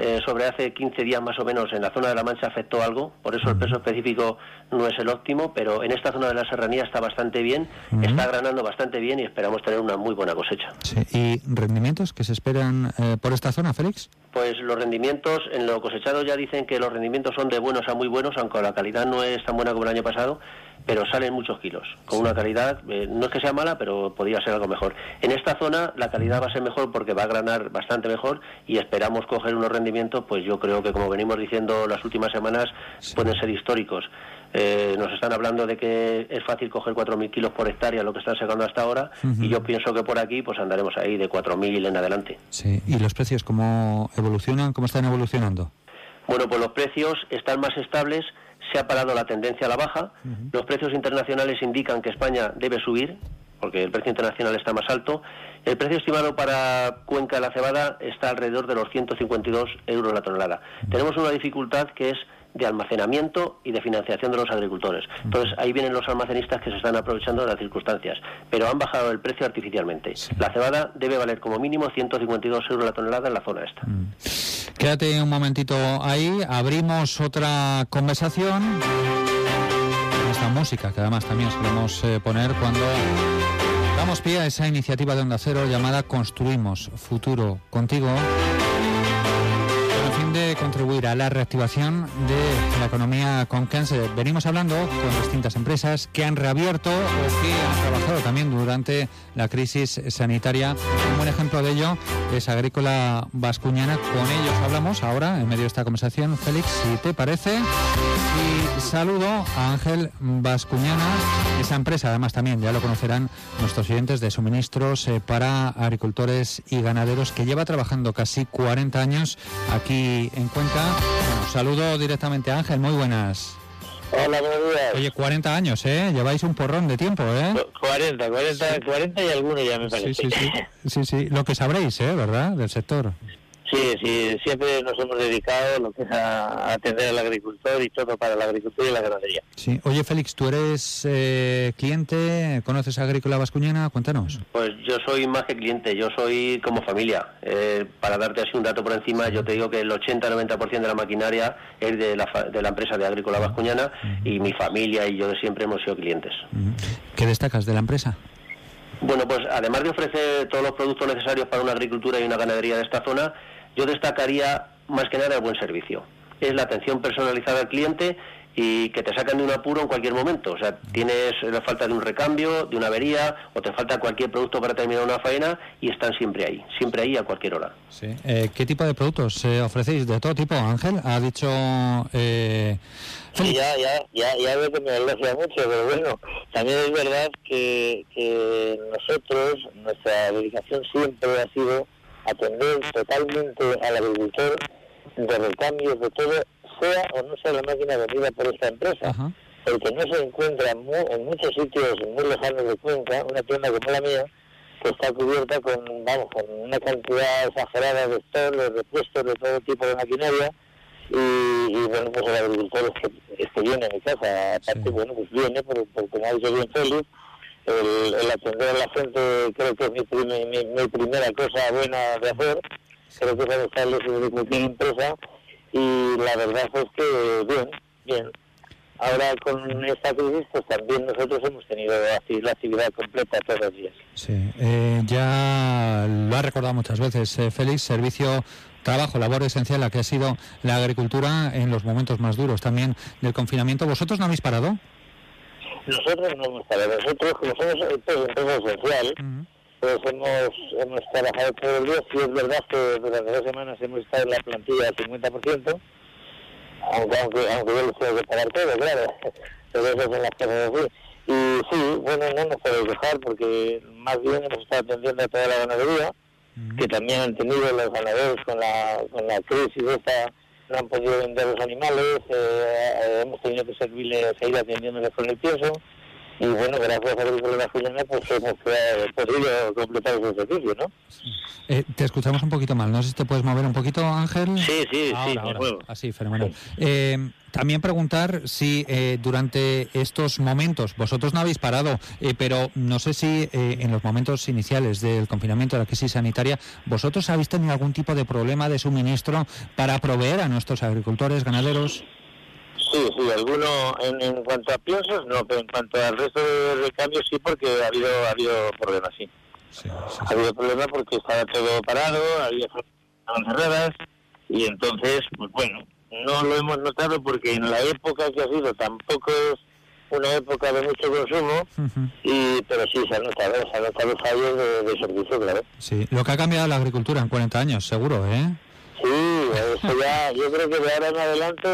eh, sobre hace 15 días más o menos en la zona de la Mancha afectó algo, por eso el peso específico no es el óptimo, pero en esta zona de la serranía está bastante bien, está granando bastante bien y esperamos tener una muy buena cosecha. Sí. ¿Y rendimientos que se esperan eh, por esta zona, Félix? Pues los rendimientos, en lo cosechado ya dicen que los rendimientos son de buenos a muy buenos, aunque la calidad no es tan buena como el año pasado, pero salen muchos kilos, con una calidad, eh, no es que sea mala, pero podría ser algo mejor. En esta zona la calidad va a ser mejor porque va a granar bastante mejor y esperamos coger unos rendimientos, pues yo creo que como venimos diciendo las últimas semanas, pueden ser históricos. Eh, nos están hablando de que es fácil coger 4.000 kilos por hectárea, lo que están sacando hasta ahora, Ujú. y yo pienso que por aquí pues andaremos ahí de 4.000 en adelante. Sí. ¿Y los precios cómo evolucionan? ¿Cómo están evolucionando? Bueno, pues los precios están más estables. Se ha parado la tendencia a la baja. Los precios internacionales indican que España debe subir, porque el precio internacional está más alto. El precio estimado para Cuenca de la cebada está alrededor de los 152 euros la tonelada. Tenemos una dificultad que es de almacenamiento y de financiación de los agricultores. Entonces ahí vienen los almacenistas que se están aprovechando de las circunstancias, pero han bajado el precio artificialmente. La cebada debe valer como mínimo 152 euros la tonelada en la zona esta. Quédate un momentito ahí, abrimos otra conversación. con Esta música que además también solemos eh, poner cuando damos pie a esa iniciativa de Onda Cero llamada Construimos Futuro Contigo. Contribuir a la reactivación de la economía conquense. Venimos hablando con distintas empresas que han reabierto o que han trabajado también durante la crisis sanitaria. Un buen ejemplo de ello es Agrícola Vascuñana. Con ellos hablamos ahora en medio de esta conversación. Félix, si te parece. Y saludo a Ángel Vascuñana, esa empresa, además también ya lo conocerán nuestros oyentes de suministros eh, para agricultores y ganaderos que lleva trabajando casi 40 años aquí en Cuenca. Bueno, saludo directamente a Ángel, muy buenas. Hola, buenos días. Oye, 40 años, ¿eh? Lleváis un porrón de tiempo, ¿eh? 40, 40, 40 y algunos ya me parece. Sí, sí, sí. Sí, sí. Lo que sabréis, ¿eh? ¿Verdad? Del sector. Sí, sí, siempre nos hemos dedicado lo que es a, a atender al agricultor y todo para la agricultura y la ganadería. Sí. Oye, Félix, ¿tú eres eh, cliente? ¿Conoces a Agrícola Vascuñana? Cuéntanos. Pues yo soy más que cliente, yo soy como familia. Eh, para darte así un dato por encima, yo te digo que el 80-90% de la maquinaria es de la, fa- de la empresa de Agrícola Vascuñana y mi familia y yo de siempre hemos sido clientes. ¿Qué destacas de la empresa? Bueno, pues además de ofrecer todos los productos necesarios para una agricultura y una ganadería de esta zona, yo destacaría más que nada el buen servicio. Es la atención personalizada al cliente y que te sacan de un apuro en cualquier momento. O sea, tienes la falta de un recambio, de una avería o te falta cualquier producto para terminar una faena y están siempre ahí, siempre ahí a cualquier hora. Sí. Eh, ¿Qué tipo de productos eh, ofrecéis? ¿De todo tipo, Ángel? Ha dicho... Eh, Sí, ya, ya, ya, ya veo que me elogia mucho, pero bueno, también es verdad que, que nosotros, nuestra dedicación siempre ha sido atender totalmente al agricultor de recambios de todo, sea o no sea la máquina vendida por esta empresa. Porque no se encuentra en, mu- en muchos sitios muy lejanos de Cuenca una tienda como la mía que está cubierta con, vamos, con una cantidad exagerada de stores, de repuestos, de todo tipo de maquinaria. Y, y, bueno, pues el agricultor es que, es que viene a mi casa, aparte, bueno, pues viene, por- porque me ha dicho bien feliz, el, atender a la gente creo que es mi, mi, mi primera cosa buena de hacer, creo que es adoptable de cualquier empresa y la verdad es que bien, bien. Ahora con esta crisis pues también nosotros hemos tenido la actividad completa todos los días. Sí, eh, ya lo ha recordado muchas veces eh, Félix, servicio, trabajo, labor esencial la que ha sido la agricultura en los momentos más duros también del confinamiento. ¿Vosotros no habéis parado? Nosotros no hemos parado, nosotros como somos empresa esencial, pues hemos, hemos trabajado todo el día, sí es verdad que durante dos semanas hemos estado en la plantilla al 50%, aunque, aunque, aunque yo les tengo que pagar todo, claro, pero esas son las cosas así. Y sí, bueno, no nos podemos dejar porque más bien hemos estado atendiendo a toda la ganadería, que también han tenido los ganaderos con la, con la crisis esta, no han podido vender los animales, eh, eh, hemos tenido que servirles, seguir atendiéndoles con el pienso, y bueno, gracias a Agrícola Nacional pues hemos eh, podido completar ese servicio, ¿no? Eh, te escuchamos un poquito mal, no sé si te puedes mover un poquito, Ángel. Sí, sí, sí, Ahora, me ahora. muevo. Así, fenomenal. Eh, también preguntar si eh, durante estos momentos, vosotros no habéis parado, eh, pero no sé si eh, en los momentos iniciales del confinamiento, de la crisis sanitaria, vosotros habéis tenido algún tipo de problema de suministro para proveer a nuestros agricultores, ganaderos. Sí, sí, alguno en, en cuanto a piensos no, pero en cuanto al resto de recambios sí, porque ha habido, ha habido problemas, sí. Ha habido problemas porque estaba todo parado, había cerradas y entonces, pues bueno, no lo hemos notado porque en la época que ha sido tampoco es una época de mucho consumo, y pero sí se ha notado, se ha notado fallos de, de servicio, claro. Sí, lo que ha cambiado la agricultura en 40 años, seguro, ¿eh? Sí, eso ya, yo creo que de ahora en adelante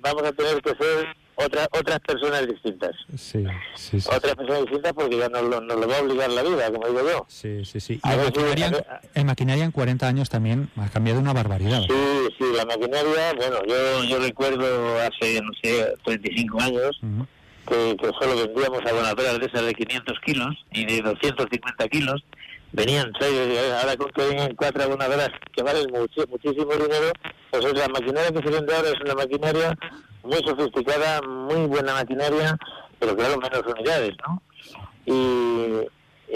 vamos a tener que ser otras otras personas distintas. Sí, sí, sí. Otras personas distintas porque ya nos lo, nos lo va a obligar la vida, como digo yo. Sí, sí, sí. Y A si- maquinaria, ver- en maquinaria en 40 años también ha cambiado una barbaridad. Sí, sí, la maquinaria, bueno, yo, yo recuerdo hace, no sé, 35 años que, que solo vendíamos abonadoras de esas de 500 kilos y de 250 kilos. Venían seis, eh, ahora con que vengan cuatro abonadoras que valen muchi- muchísimo dinero, pues es la maquinaria que se vende ahora es una maquinaria muy sofisticada, muy buena maquinaria, pero claro, menos unidades, ¿no? Y,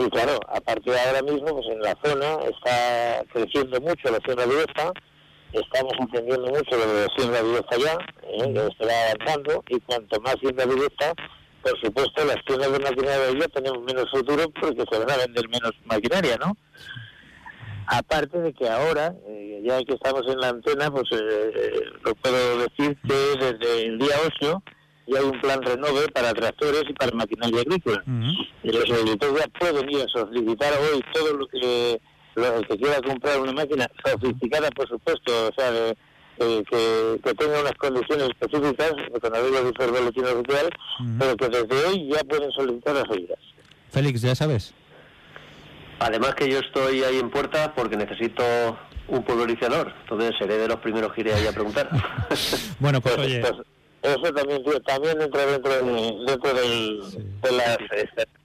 y claro, aparte ahora mismo, pues en la zona está creciendo mucho la de esta, estamos aprendiendo mucho de la siembra directa ya, ¿eh? que esto va avanzando, y cuanto más siembra directa, por supuesto, las tiendas de maquinaria ya tenemos menos futuro porque se van a vender menos maquinaria, ¿no? Aparte de que ahora, eh, ya que estamos en la antena, pues eh, lo puedo decir que desde el día 8 ya hay un plan renove para tractores y para maquinaria agrícola. Y los agricultores ya pueden ir a solicitar hoy todo lo que lo que quiera comprar una máquina sofisticada, por supuesto, o sea, de- de que, que tenga unas condiciones específicas, con arreglo de boletín oficial, pero que desde hoy ya pueden solicitar las ayudas. Félix, ya sabes. Además que yo estoy ahí en puerta porque necesito un pulverizador, entonces seré de los primeros que iré ahí a preguntar. Bueno, pues oye, Pues eso también tío, también entra dentro, de, dentro del, de las...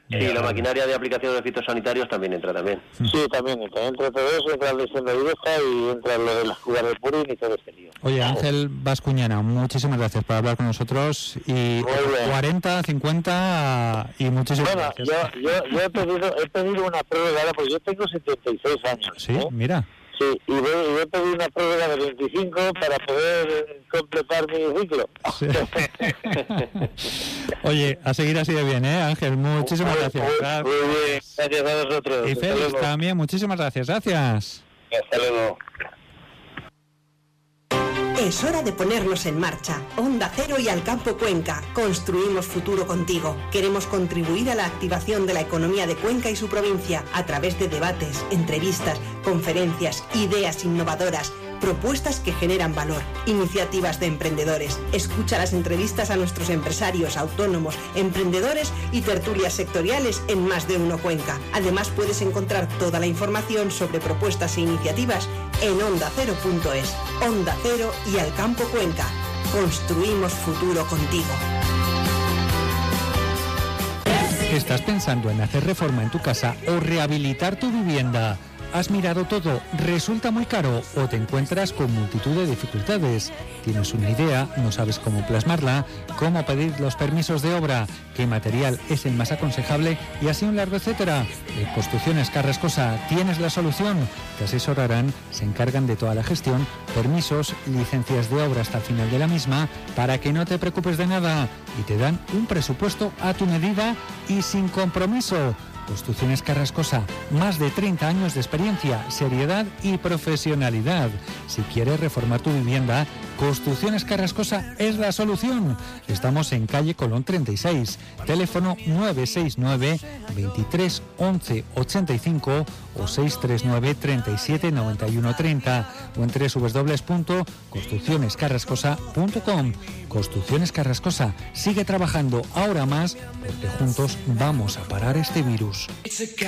Sí, la maquinaria de aplicación de fitosanitarios también entra también. Sí, también entra, entra todo eso, entra la siembra directa y entra lo de las jugadas de purín y todo este lío. oye, Ángel Vascuñana, muchísimas gracias por hablar con nosotros y 40, 50 y muchísimas Bueno, gracias. yo, yo, yo he, pedido, he pedido una ahora, porque yo tengo 76 años. Sí, ¿eh? mira. Sí, y voy- y he pedido una prórroga de 25 para poder completar mi ciclo. Oye, a seguir así de bien, ¿eh, Ángel? Muchísimas gracias. Muy bien, gracias a vosotros. Y Félix también, muchísimas gracias. Gracias. Hasta luego. Es hora de ponernos en marcha. Onda Cero y Alcampo Cuenca. Construimos futuro contigo. Queremos contribuir a la activación de la economía de Cuenca y su provincia a través de debates, entrevistas, conferencias, ideas innovadoras, propuestas que generan valor, iniciativas de emprendedores. Escucha las entrevistas a nuestros empresarios, autónomos, emprendedores y tertulias sectoriales en Más de Uno Cuenca. Además puedes encontrar toda la información sobre propuestas e iniciativas en ondacero.es. Onda Cero y Alcampo Cuenca. Construimos futuro contigo. ¿Estás pensando en hacer reforma en tu casa o rehabilitar tu vivienda? ¿Has mirado todo? ¿Resulta muy caro o te encuentras con multitud de dificultades? ¿Tienes una idea? ¿No sabes cómo plasmarla? ¿Cómo pedir los permisos de obra? ¿Qué material es el más aconsejable? Y así un largo etcétera. En Construcciones Carrascosa tienes la solución. Te asesorarán, se encargan de toda la gestión, permisos, licencias de obra hasta el final de la misma, para que no te preocupes de nada y te dan un presupuesto a tu medida y sin compromiso. Construcciones Carrascosa, más de 30 años de experiencia, seriedad y profesionalidad. Si quieres reformar tu vivienda, Construcciones Carrascosa es la solución. Estamos en calle Colón 36, teléfono 969 23 11 85 o 639 37 91 30 o en www.construccionescarrascosa.com. Construcciones Carrascosa sigue trabajando ahora más porque juntos vamos a parar este virus.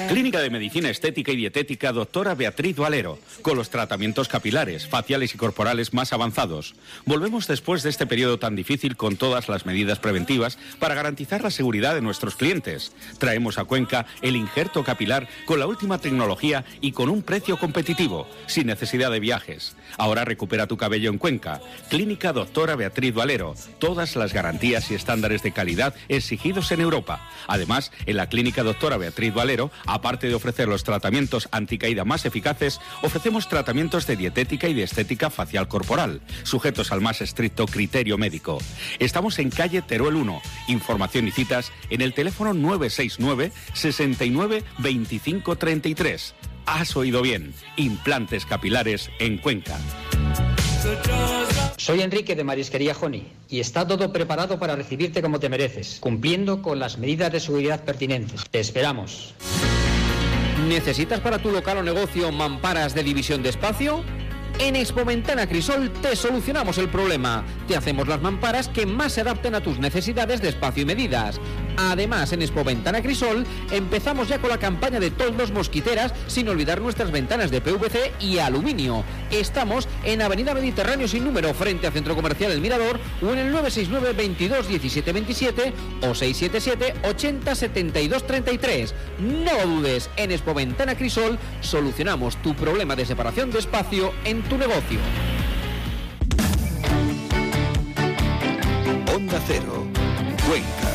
Clínica de Medicina Estética y Dietética Doctora Beatriz Valero, con los tratamientos capilares, faciales y corporales más avanzados. Volvemos después de este periodo tan difícil con todas las medidas preventivas para garantizar la seguridad de nuestros clientes. Traemos a Cuenca el injerto capilar con la última tecnología y con un precio competitivo, sin necesidad de viajes. Ahora recupera tu cabello en Cuenca. Clínica Doctora Beatriz Valero, todas las garantías y estándares de calidad exigidos en Europa. Además, en la Clínica Doctora Beatriz Valero, aparte de ofrecer los tratamientos anticaída más eficaces, ofrecemos tratamientos de dietética y de estética facial corporal, sujetos al más estricto criterio médico. Estamos en calle Teruel 1. Información y citas en el teléfono 969 69 25 33. Has oído bien. Implantes capilares en Cuenca. Soy Enrique de Marisquería Joni y está todo preparado para recibirte como te mereces, cumpliendo con las medidas de seguridad pertinentes. Te esperamos. ¿Necesitas para tu local o negocio mamparas de división de espacio? En Expo Ventana Crisol te solucionamos el problema. Te hacemos las mamparas que más se adapten a tus necesidades de espacio y medidas. Además, en Expo Ventana Crisol empezamos ya con la campaña de toldos mosquiteras sin olvidar nuestras ventanas de PVC y aluminio. Estamos en Avenida Mediterráneo sin número frente al Centro Comercial El Mirador o en el 969 22 17 27 o 677 80 72 33. No dudes, en Expo Ventana Crisol solucionamos tu problema de separación de espacio en tu negocio. Onda Cero, Cuenca.